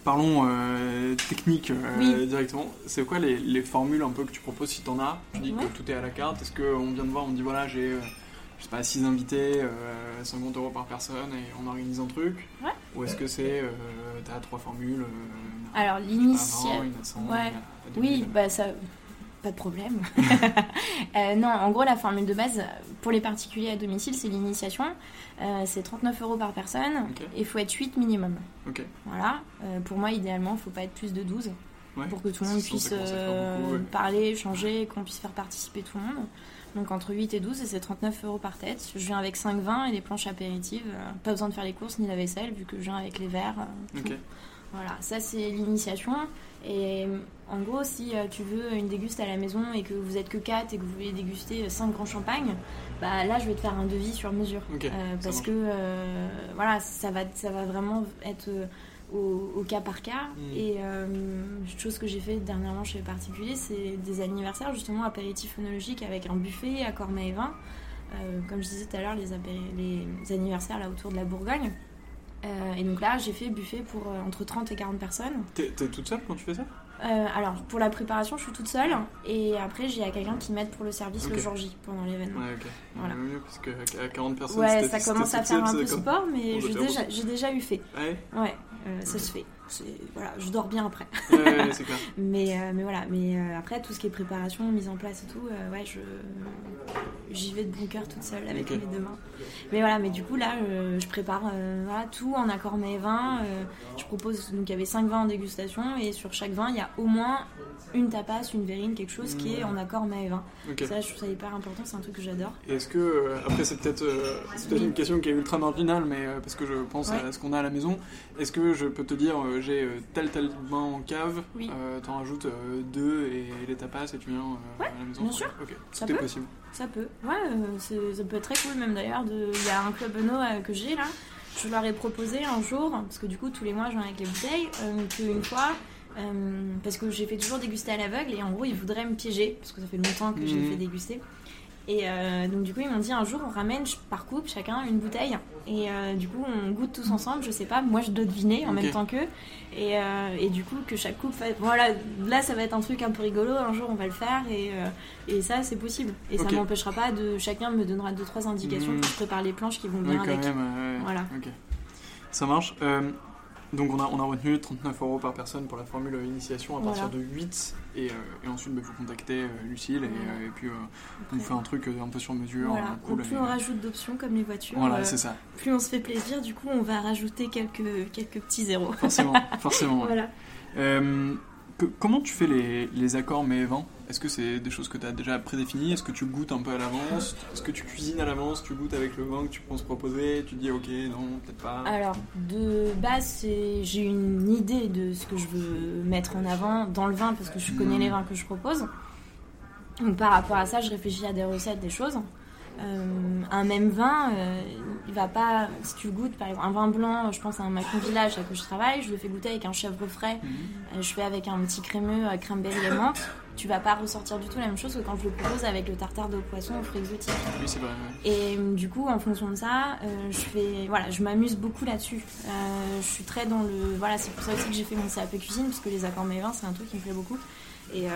parlons euh, technique euh, Oui. directement. C'est quoi les, les formules un peu que tu proposes si t'en as? Tu dis Ouais. que tout est à la carte. Est-ce qu'on vient de voir, on dit voilà, j'ai, euh, je sais pas, 6 invités, euh, 50 euros par personne et on organise un truc Ouais. Ou est-ce que c'est, euh, t'as trois formules euh, Alors à 20, l'initial. une à 100, Ouais. une à 2000. Oui, bah ça. Pas de problème. Euh, non, en gros, la formule de base pour les particuliers à domicile, c'est l'initiation. Euh, c'est 39 euros par personne et il faut être 8 minimum. Ok. Voilà. Euh, pour moi, idéalement, il faut pas être plus de 12 Ouais. pour que tout le monde puisse euh, beaucoup, ouais. parler, échanger, qu'on puisse faire participer tout le monde. Donc entre 8 et 12 et c'est 39 euros par tête. Je viens avec 5 vins et des planches apéritives. Euh, pas besoin de faire les courses ni la vaisselle vu que je viens avec les verres. euh. Voilà, ça c'est l'initiation. Et euh, en gros, si tu veux une déguste à la maison et que vous êtes que 4 et que vous voulez déguster 5 grands champagnes, bah là je vais te faire un devis sur mesure. Euh, parce que euh, voilà, ça va, ça va vraiment être au, au cas par cas. Mm. Et euh, chose que j'ai fait dernièrement chez les particuliers, c'est des anniversaires justement apéritifs œnologiques avec un buffet à Cormet et vin. Euh, comme je disais tout à l'heure, les, anniversaires là autour de la Bourgogne. Euh, et donc là, j'ai fait buffet pour euh, entre 30 et 40 personnes. T'es, toute seule quand tu fais ça? Euh, alors, pour la préparation, je suis toute seule. Et après, j'ai quelqu'un qui m'aide pour le service le jour J, pendant l'événement. Ouais, ok. Voilà. Ouais, mieux, parce que à 40 personnes, Ouais, ça commence à faire un peu sport, mais j'ai déjà, eu fait. Ouais, Ouais, euh, ça se fait. Voilà, je dors bien après. ouais, ouais, c'est clair. Mais, euh, mais voilà, mais euh, après, tout ce qui est préparation, mise en place et tout, euh, ouais, je j'y vais de bon cœur toute seule avec mes deux mains. Mais voilà, mais du coup, là, je prépare voilà, tout en accord mes vins. je propose, donc il y avait 5 vins en dégustation, et sur chaque vin, il y a au moins une tapas, une verrine, quelque chose qui est en accord mes vins. Ok. Ça, je trouve ça hyper important, c'est un truc que j'adore. Est-ce que, après c'est peut-être Oui. une question qui est ultra marginale, mais parce que je pense à ce qu'on a à la maison, est-ce que je peux te dire euh, j'ai euh, tel tel vin en cave, Oui. euh, t'en rajoutes deux et les tapas et tu viens Ouais, à la maison bien sûr. Ok, Ça tout est peut. possible. Ça peut. Ouais, ça peut être très cool même d'ailleurs. Il y a un club Eno euh, que j'ai là. Je leur ai proposé un jour, parce que du coup tous les mois je viens avec les bouteilles, qu'une fois, euh, parce que j'ai fait toujours déguster à l'aveugle et en gros ils voudraient me piéger, parce que ça fait longtemps que j'ai Mhm. fait déguster. Et euh, donc du coup ils m'ont dit un jour on ramène par couple chacun une bouteille et euh, du coup on goûte tous ensemble, je sais pas, moi je dois deviner en même temps qu'eux et, euh, et du coup que chaque fasse... Voilà, là ça va être un truc un peu rigolo, un jour on va le faire et, et ça c'est possible. Et Ok. ça m'empêchera pas de... Chacun me donnera deux trois indications Mhm. pour que je prépare les planches qui vont Oui, bien quand avec. même. Voilà. Ça marche. Donc on a, on a retenu 39 euros par personne pour la formule initiation à partir Voilà. de 8 et, euh, et ensuite bah, vous contactez euh, Lucille et, Voilà. euh, et puis on Après, fait un truc un peu sur mesure. Voilà. cool, plus on rajoute d'options comme les voitures, Voilà, c'est ça. plus on se fait plaisir, du coup on va rajouter quelques, quelques petits zéros. Forcément, forcément. Voilà. Que- comment tu fais les, les accords mais vents Est-ce que c'est des choses que tu as déjà prédéfinies? Est-ce que tu goûtes un peu à l'avance? Est-ce que tu cuisines à l'avance? Tu goûtes avec le vin que tu penses proposer? Tu dis ok, non, peut-être pas. Alors, de base, j'ai une idée de ce que je veux mettre en avant dans le vin parce que je connais les vins que je propose. Donc, par rapport à ça, je réfléchis à des recettes, des choses. Euh, un même vin, euh, il va pas. Si tu goûtes, par exemple, un vin blanc, je pense à un Macron Village là, que je travaille, je le fais goûter avec un chèvre frais, Mhm. euh, je fais avec un petit crémeux à crème berry et menthe. Tu vas pas ressortir du tout la même chose que quand je le propose avec le tartare de poisson aux fruits exotiques. Oui, c'est vrai. ouais. Et euh, du coup, en fonction de ça, je fais, voilà, je m'amuse beaucoup là-dessus. Je suis très dans le, voilà, c'est pour ça aussi que j'ai fait mon CAP cuisine parce que les accords mes vins, c'est un truc qui me plaît beaucoup. Et euh,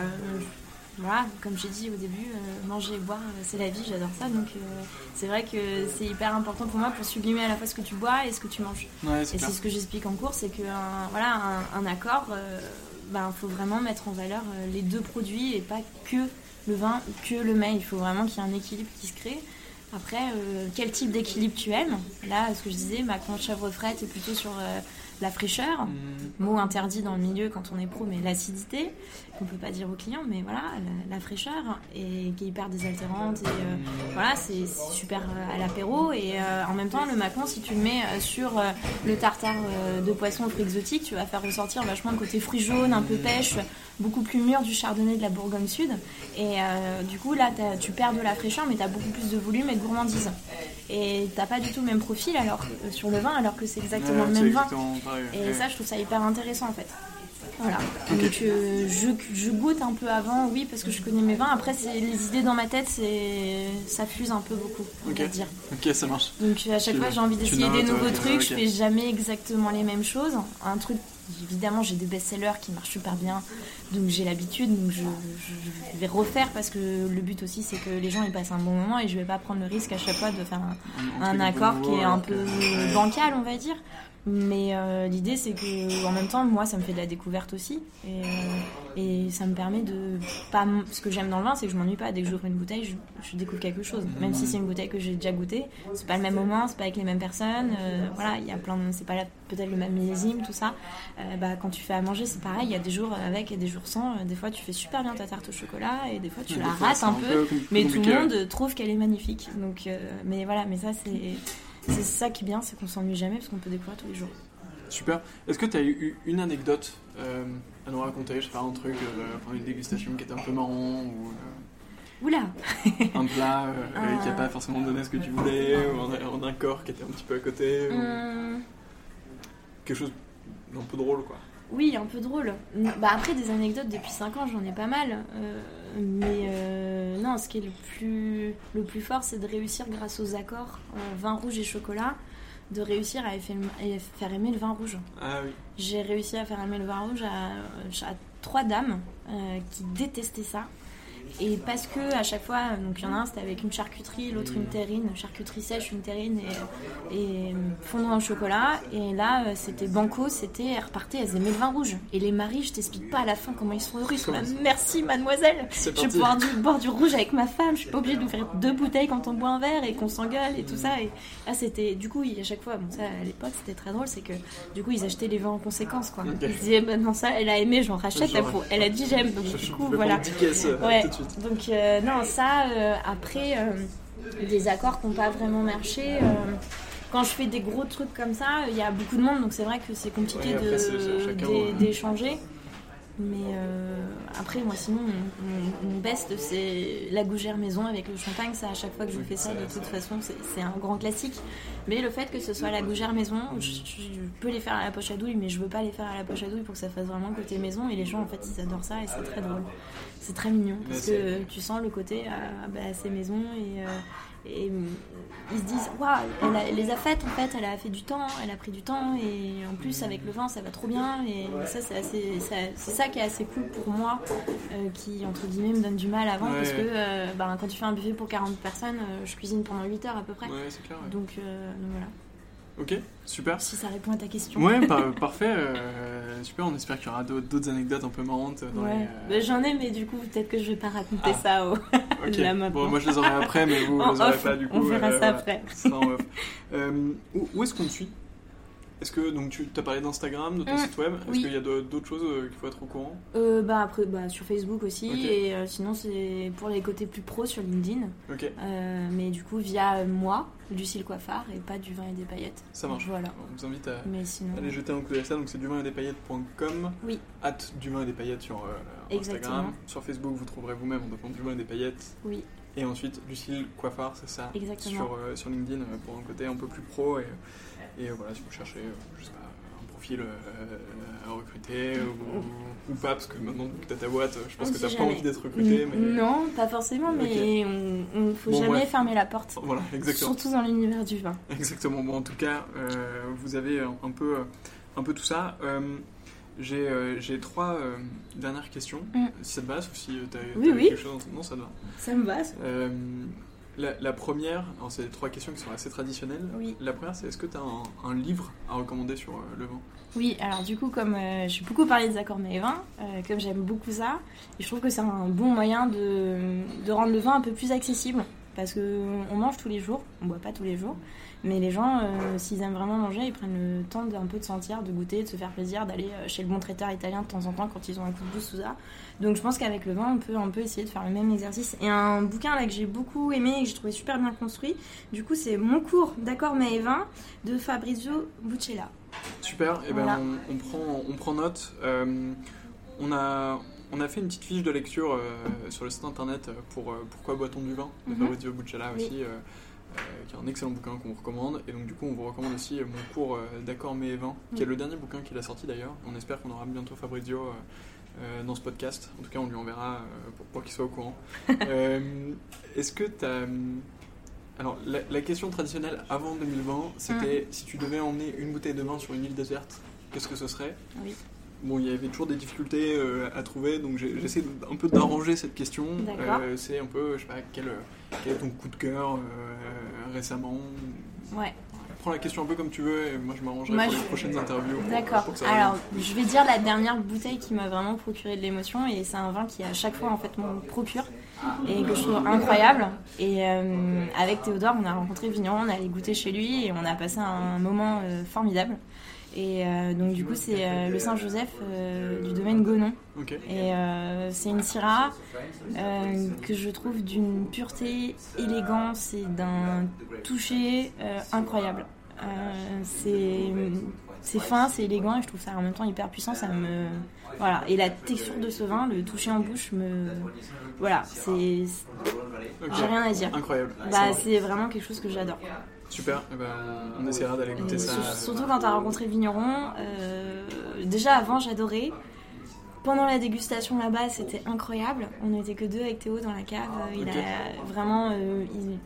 voilà, comme j'ai dit au début, euh, manger et boire, euh, c'est la vie, j'adore ça. Donc euh, c'est vrai que c'est hyper important pour moi pour sublimer à la fois ce que tu bois et ce que tu manges. Ouais, Et c'est ce que j'explique en cours, c'est que un, voilà, un, un accord, euh, ben, faut vraiment mettre en valeur euh, les deux produits et pas que le vin ou que le mets. Il faut vraiment qu'il y ait un équilibre qui se crée. Après, euh, quel type d'équilibre tu aimes? Là, ce que je disais, ma conche chèvre frais, est plutôt sur euh, la fraîcheur. Mm. Mot interdit dans le milieu quand on est pro, mais l'acidité, qu'on peut pas dire aux clients, mais voilà, la, la fraîcheur, et qui est hyper désaltérante. Et euh, voilà, c'est super euh, à l'apéro. Et euh, en même temps, le macon, si tu le mets sur euh, le tartare de poisson aux fruits exotiques, tu vas faire ressortir vachement le côté fruits jaunes, un peu pêche, beaucoup plus mûr du chardonnay de la Bourgogne Sud. Et du coup, là, tu perds de la fraîcheur, mais tu as beaucoup plus de volume et de gourmandise. Et t'as pas du tout le même profil alors, sur le vin, alors que c'est exactement Ouais, le même vin. pareil. Et Ouais. ça, je trouve ça hyper intéressant en fait. Voilà. Donc euh, je, je goûte un peu avant, oui, parce que je connais mes vins. Après, les idées dans ma tête, ça fuse un peu beaucoup, on va dire. Ok, ça marche. Donc à chaque Tu- fois, j'ai envie d'essayer des nouveaux trucs. ok. Je fais jamais exactement les mêmes choses. Un truc, évidemment, j'ai des best-sellers qui marchent super bien, donc j'ai l'habitude. Donc je, vais refaire parce que le but aussi, c'est que les gens ils passent un bon moment et je vais pas prendre le risque à chaque fois de faire un, accord qui est un peu ouais. bancal, on va dire. Mais euh, l'idée, c'est que en même temps, moi, ça me fait de la découverte aussi, et, euh, et ça me permet de pas. Ce que j'aime dans le vin, c'est que je m'ennuie pas. Dès que j'ouvre une bouteille, je, je découvre quelque chose. Même si c'est une bouteille que j'ai déjà goûtée, c'est pas le même moment, c'est pas avec les mêmes personnes. euh, voilà, il y a plein de. C'est pas peut-être le même millésime, tout ça. Bah, quand tu fais à manger, c'est pareil. Il y a des jours avec et des jours sans. Des fois, tu fais super bien ta tarte au chocolat, et des fois, tu la rates un peu. com- Mais tout le monde trouve qu'elle est magnifique. Donc, mais voilà, mais ça c'est c'est ça qui est bien, c'est qu'on s'ennuie jamais parce qu'on peut découvrir tous les jours. Super. Est-ce que tu as eu une anecdote euh, à nous raconter Je sais pas, un truc, euh, une dégustation qui était un peu marrant ou euh, Oula, un plat euh, qui a pas forcément donné ce que tu voulais ou un, un accord qui était un petit peu à côté ou Hum, quelque chose d'un peu drôle quoi. oui, un peu drôle. Bah après des anecdotes depuis 5 ans, j'en ai pas mal. Euh, mais euh, non, ce qui est le plus le plus fort, c'est de réussir grâce aux accords euh, vin rouge et chocolat, de réussir à faire aimer le vin rouge. Ah oui. J'ai réussi à faire aimer le vin rouge à, à trois dames euh, qui détestaient ça. Et parce que à chaque fois, donc il y en a un c'était avec une charcuterie, l'autre une terrine, charcuterie sèche, une terrine et, et fondant au chocolat. Et là euh, c'était banco, c'était elles repartaient, elles aimaient le vin rouge. Et les maris, je t'explique pas à la fin comment ils sont heureux, ils sont là, merci mademoiselle, je vais boire du, boire du rouge avec ma femme, je suis pas obligée d'ouvrir deux bouteilles quand on boit un verre et qu'on s'engueule et tout ça. Et là c'était, du coup, à chaque fois, bon ça à l'époque c'était très drôle, c'est que du coup ils achetaient les vins en conséquence quoi. Ils disaient, bah non ça elle a aimé, j'en rachète, elle, a dit j'aime, donc Je, du coup voilà. euh, Ouais. Suite. Donc euh, non, ça, euh, après, euh, des accords qui n'ont pas vraiment marché. euh, quand je fais des gros trucs comme ça, il y a beaucoup de monde, donc c'est vrai que c'est compliqué ouais. d'échanger. Mais euh, après, moi, sinon, mon, best, c'est la gougère maison avec le champagne. Ça, à chaque fois que je fais ça, de toute façon, c'est un grand classique. Mais le fait que ce soit la gougère maison, je, je peux les faire à la poche à douille, mais je veux pas les faire à la poche à douille pour que ça fasse vraiment côté maison. Et les gens, en fait, ils adorent ça et c'est très drôle. C'est très mignon parce que tu sens le côté, ah, bah, c'est maison et, euh, et euh, ils se disent, waouh, elle, les a faites en fait, elle a fait du temps, elle a pris du temps et en plus avec le vin ça va trop bien et ça c'est c'est ça qui est assez cool pour moi euh, qui entre guillemets me donne du mal avant Ouais. parce que euh, bah, quand tu fais un buffet pour 40 personnes, euh, je cuisine pendant 8 heures à peu près. Ouais, clair. ouais. Donc, donc voilà, Ok, super. si ça répond à ta question. Ouais, par- parfait. euh, super, on espère qu'il y aura d'autres anecdotes un peu marrantes. Dans Ouais. les, euh, Bah, J'en ai, mais du coup, peut-être que je vais pas raconter Ah. ça au. Ok. là, maintenant. Bon, moi je les aurai après, mais vous, vous les aurez off, pas du coup. on verra euh, ça voilà. après. Off. Euh, où où est-ce qu'on te suit? Est-ce que donc tu as parlé d'Instagram, de ton Mm, site web Est-ce oui. qu'il y a d'autres choses euh, qu'il faut être au courant? Euh, bah après bah, sur Facebook aussi et euh, sinon c'est pour les côtés plus pro sur LinkedIn Ok, Euh, mais du coup via euh, moi Lucille Coiffard et pas du vin et des paillettes ça marche. voilà On vous invite à mais sinon aller jeter un coup d'œil à ça. Donc c'est du vin et des paillettes.com. Oui. At du vin et des paillettes sur Instagram. Sur Facebook, vous trouverez vous-même en tapant du vin et des paillettes. oui Et ensuite, Lucille Coiffard, c'est ça Exactement. Sur, sur LinkedIn pour un côté un peu plus pro. Et, et voilà, si vous cherchez, euh, je sais pas, un profil euh, à recruter ou, ou pas, parce que maintenant que t'as ta boîte, je pense On que t'as pas envie d'être recruté. Mais... non pas forcément mais on, on faut Bon, jamais bref. fermer la porte Voilà, exactement. surtout dans l'univers du vin Exactement. Bon, en tout cas, euh, vous avez un, peu, un peu tout ça. J'ai, euh, trois euh, dernières questions, Mm. si ça te va, sauf si tu as, Oui, oui. quelque chose. Non, ça te va. ça me va. Euh, la, la première, c'est trois questions qui sont assez traditionnelles. Oui. La première, c'est est-ce que tu as un, un livre à recommander sur euh, le vin? Oui, alors du coup, comme euh, j'ai beaucoup parlé des accords mets et vins, euh, comme j'aime beaucoup ça, et je trouve que c'est un bon moyen de, de rendre le vin un peu plus accessible. parce que on mange tous les jours, on boit pas tous les jours, mais les gens, euh, s'ils aiment vraiment manger, ils prennent le temps d'un peu de sentir, de goûter, de se faire plaisir, d'aller euh, chez le bon traiteur italien de temps en temps quand ils ont un coup de boost sous ça. Donc je pense qu'avec le vin, on peut un peu essayer de faire le même exercice. Et un bouquin là que j'ai beaucoup aimé et que j'ai trouvé super bien construit, du coup c'est Mon cours d'accord mais et vin de Fabrizio Buccella. Super, et ben Voilà. on, on prend, on prend note. Euh, on, a, on a fait une petite fiche de lecture euh, sur le site internet pour euh, Pourquoi boit-on du vin de Mhm. Fabrizio Buccella Oui. aussi, euh, qui est un excellent bouquin qu'on vous recommande. Et donc du coup on vous recommande aussi euh, Mon cours euh, d'accord mais et vin, qui est le dernier bouquin qu'il a sorti d'ailleurs. On espère qu'on aura bientôt Fabrizio euh, euh, dans ce podcast. En tout cas on lui enverra euh, pour, pour qu'il soit au courant. Euh, Est-ce que tu as... Alors, la, la question traditionnelle avant 2020, c'était si tu devais emmener une bouteille de vin sur une île déserte, qu'est-ce que ce serait? Oui. Bon, il y avait toujours des difficultés euh, à trouver, donc j'essaie un peu d'arranger cette question. Euh, C'est un peu, je sais pas, quel, euh, quel est ton coup de cœur euh, récemment Ouais. Prends la question un peu comme tu veux, et moi je m'arrangerai pour je- les prochaines interviews. D'accord. Alors, je vais dire la dernière bouteille qui m'a vraiment procuré de l'émotion et c'est un vin qui à chaque fois en fait me procure et que je trouve incroyable. Et euh, avec Théodore, on a rencontré vigneron, on allé goûter chez lui et on a passé un moment euh, formidable. Et euh, donc du coup, c'est euh, le Saint-Joseph euh, du domaine Gonon. Ok. Et c'est une Syrah que je trouve d'une pureté, élégance et d'un toucher incroyable. C'est fin, c'est élégant et je trouve ça en même temps hyper puissant. Ça me voilà. Et la texture de ce vin, le toucher en bouche me voilà. C'est j'ai rien à dire. Incroyable. Bah c'est vraiment quelque chose que j'adore. Super, eh ben, on essaiera d'aller goûter ça. sur- Surtout quand t'as rencontré vigneron. euh, déjà avant, j'adorais. Pendant la dégustation là-bas, c'était incroyable. On n'était que deux avec Théo dans la cave. Il Ok. a vraiment, euh, il,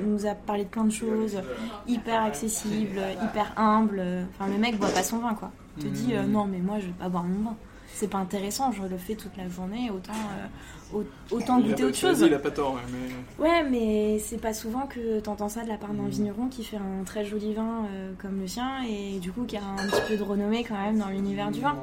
il nous a parlé de plein de choses, hyper accessible, hyper humble. Enfin, le mec boit pas son vin, quoi. Il te dit euh, non, mais moi, je vais pas boire mon vin. C'est pas intéressant. Je le fais toute la journée. Autant, euh, au- autant Il goûter autre chose. dit, Il a pas tort, ouais, mais. Ouais, mais c'est pas souvent que t'entends ça de la part d'un Mhm. vigneron qui fait un très joli vin euh, comme le sien et du coup qui a un petit peu de renommée quand même dans l'univers du vin.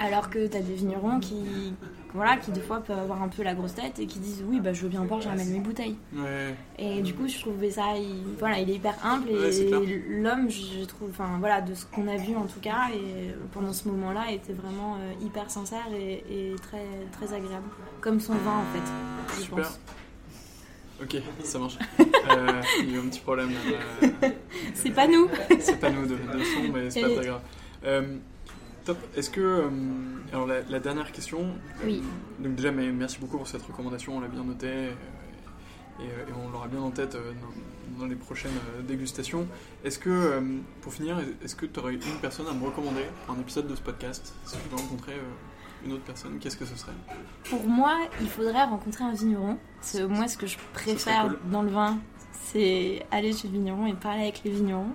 Alors que t'as des vignerons qui, voilà, qui des fois peuvent avoir un peu la grosse tête et qui disent oui, bah je veux bien boire, je ramène mes bouteilles. Ouais. Et du coup, je trouvais ça, il, voilà, il est hyper humble et l'homme, je trouve, enfin voilà, de ce qu'on a vu en tout cas, et pendant ce moment-là, était vraiment euh, hyper sincère et, et très, très agréable, comme son vin en fait. Je Super. pense. Ok, ça marche. Euh, il y a eu un petit problème. Euh, C'est pas nous. c'est pas nous de, de son, mais c'est pas très grave. Euh, top. Est-ce que. euh, alors, la, la dernière question. Oui. Donc, déjà, mais merci beaucoup pour cette recommandation, on l'a bien notée. euh, et, euh, et on l'aura bien en tête euh, dans, dans les prochaines euh, dégustations. Est-ce que, euh, pour finir, est-ce que tu aurais une personne à me recommander pour un épisode de ce podcast? Si tu veux rencontrer euh, une autre personne, qu'est-ce que ce serait? Pour moi, il faudrait rencontrer un vigneron. Moi, ce que je préfère cool. dans le vin, c'est aller chez le vigneron et parler avec les vignerons.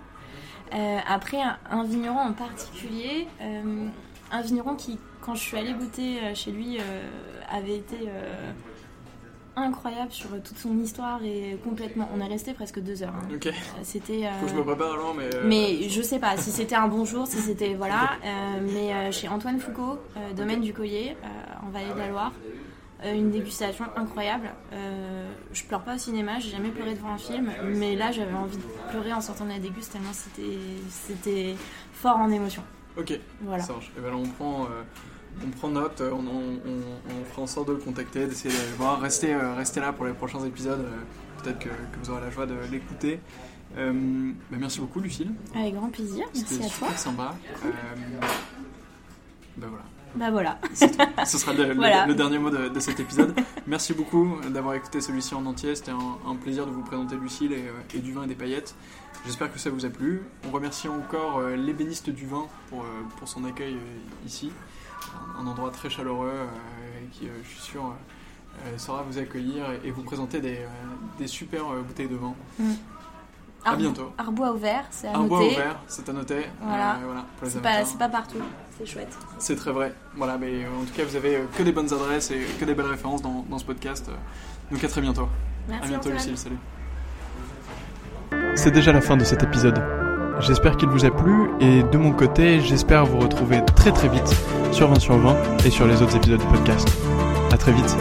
Euh, après, un, un vigneron en particulier, euh, un vigneron qui, quand je suis allée goûter euh, chez lui, euh, avait été euh, incroyable sur toute son histoire et complètement. On est resté presque deux heures. hein. Ok, Euh, C'était. faut que je me euh, prépare alors, mais. euh, mais je sais pas si c'était un bon jour, si c'était voilà. Euh, mais euh, chez Antoine Foucault, euh, domaine du Collier, euh, en Vallée de la Loire, euh, une dégustation incroyable. Euh, je pleure pas au cinéma, j'ai jamais pleuré devant un film, mais là j'avais envie de pleurer en sortant de la déguste tellement c'était c'était fort en émotion. Ok, Voilà. Et ben on prend, euh, on prend note, euh, on, on- on- on fera en sorte de le contacter, d'essayer de le voir. Restez, euh, restez là pour les prochains épisodes. euh, Peut-être que, que vous aurez la joie de l'écouter. Euh, bah, merci beaucoup, Lucille. Avec grand plaisir. Merci C'était à toi. super sympa. Euh, bah voilà. Bah voilà. Ce sera le, le- Voilà. le dernier mot de, de cet épisode. Merci beaucoup d'avoir écouté celui-ci en entier. C'était un, un plaisir de vous présenter Lucille et, euh, et du vin et des paillettes. J'espère que ça vous a plu. On remercie encore euh, l'ébéniste du vin pour, euh, pour son accueil ici. Un, un endroit très chaleureux qui, je suis sûr, saura vous accueillir et, vous présenter des, des super bouteilles de vin. À Arbo- bientôt. Arbois ouvert, c'est à Un bois noter. ouvert, c'est à noter. Voilà. Euh, C'est pas, partout. C'est chouette. C'est très vrai. Voilà, mais en tout cas, vous avez euh, que des bonnes adresses et que des belles références dans, dans ce podcast. Euh, Donc à très bientôt. Merci à bientôt. Lucille. Salut. C'est déjà la fin de cet épisode. J'espère qu'il vous a plu et de mon côté, j'espère vous retrouver très très vite sur 20 sur 20 et sur les autres épisodes du podcast. À très vite.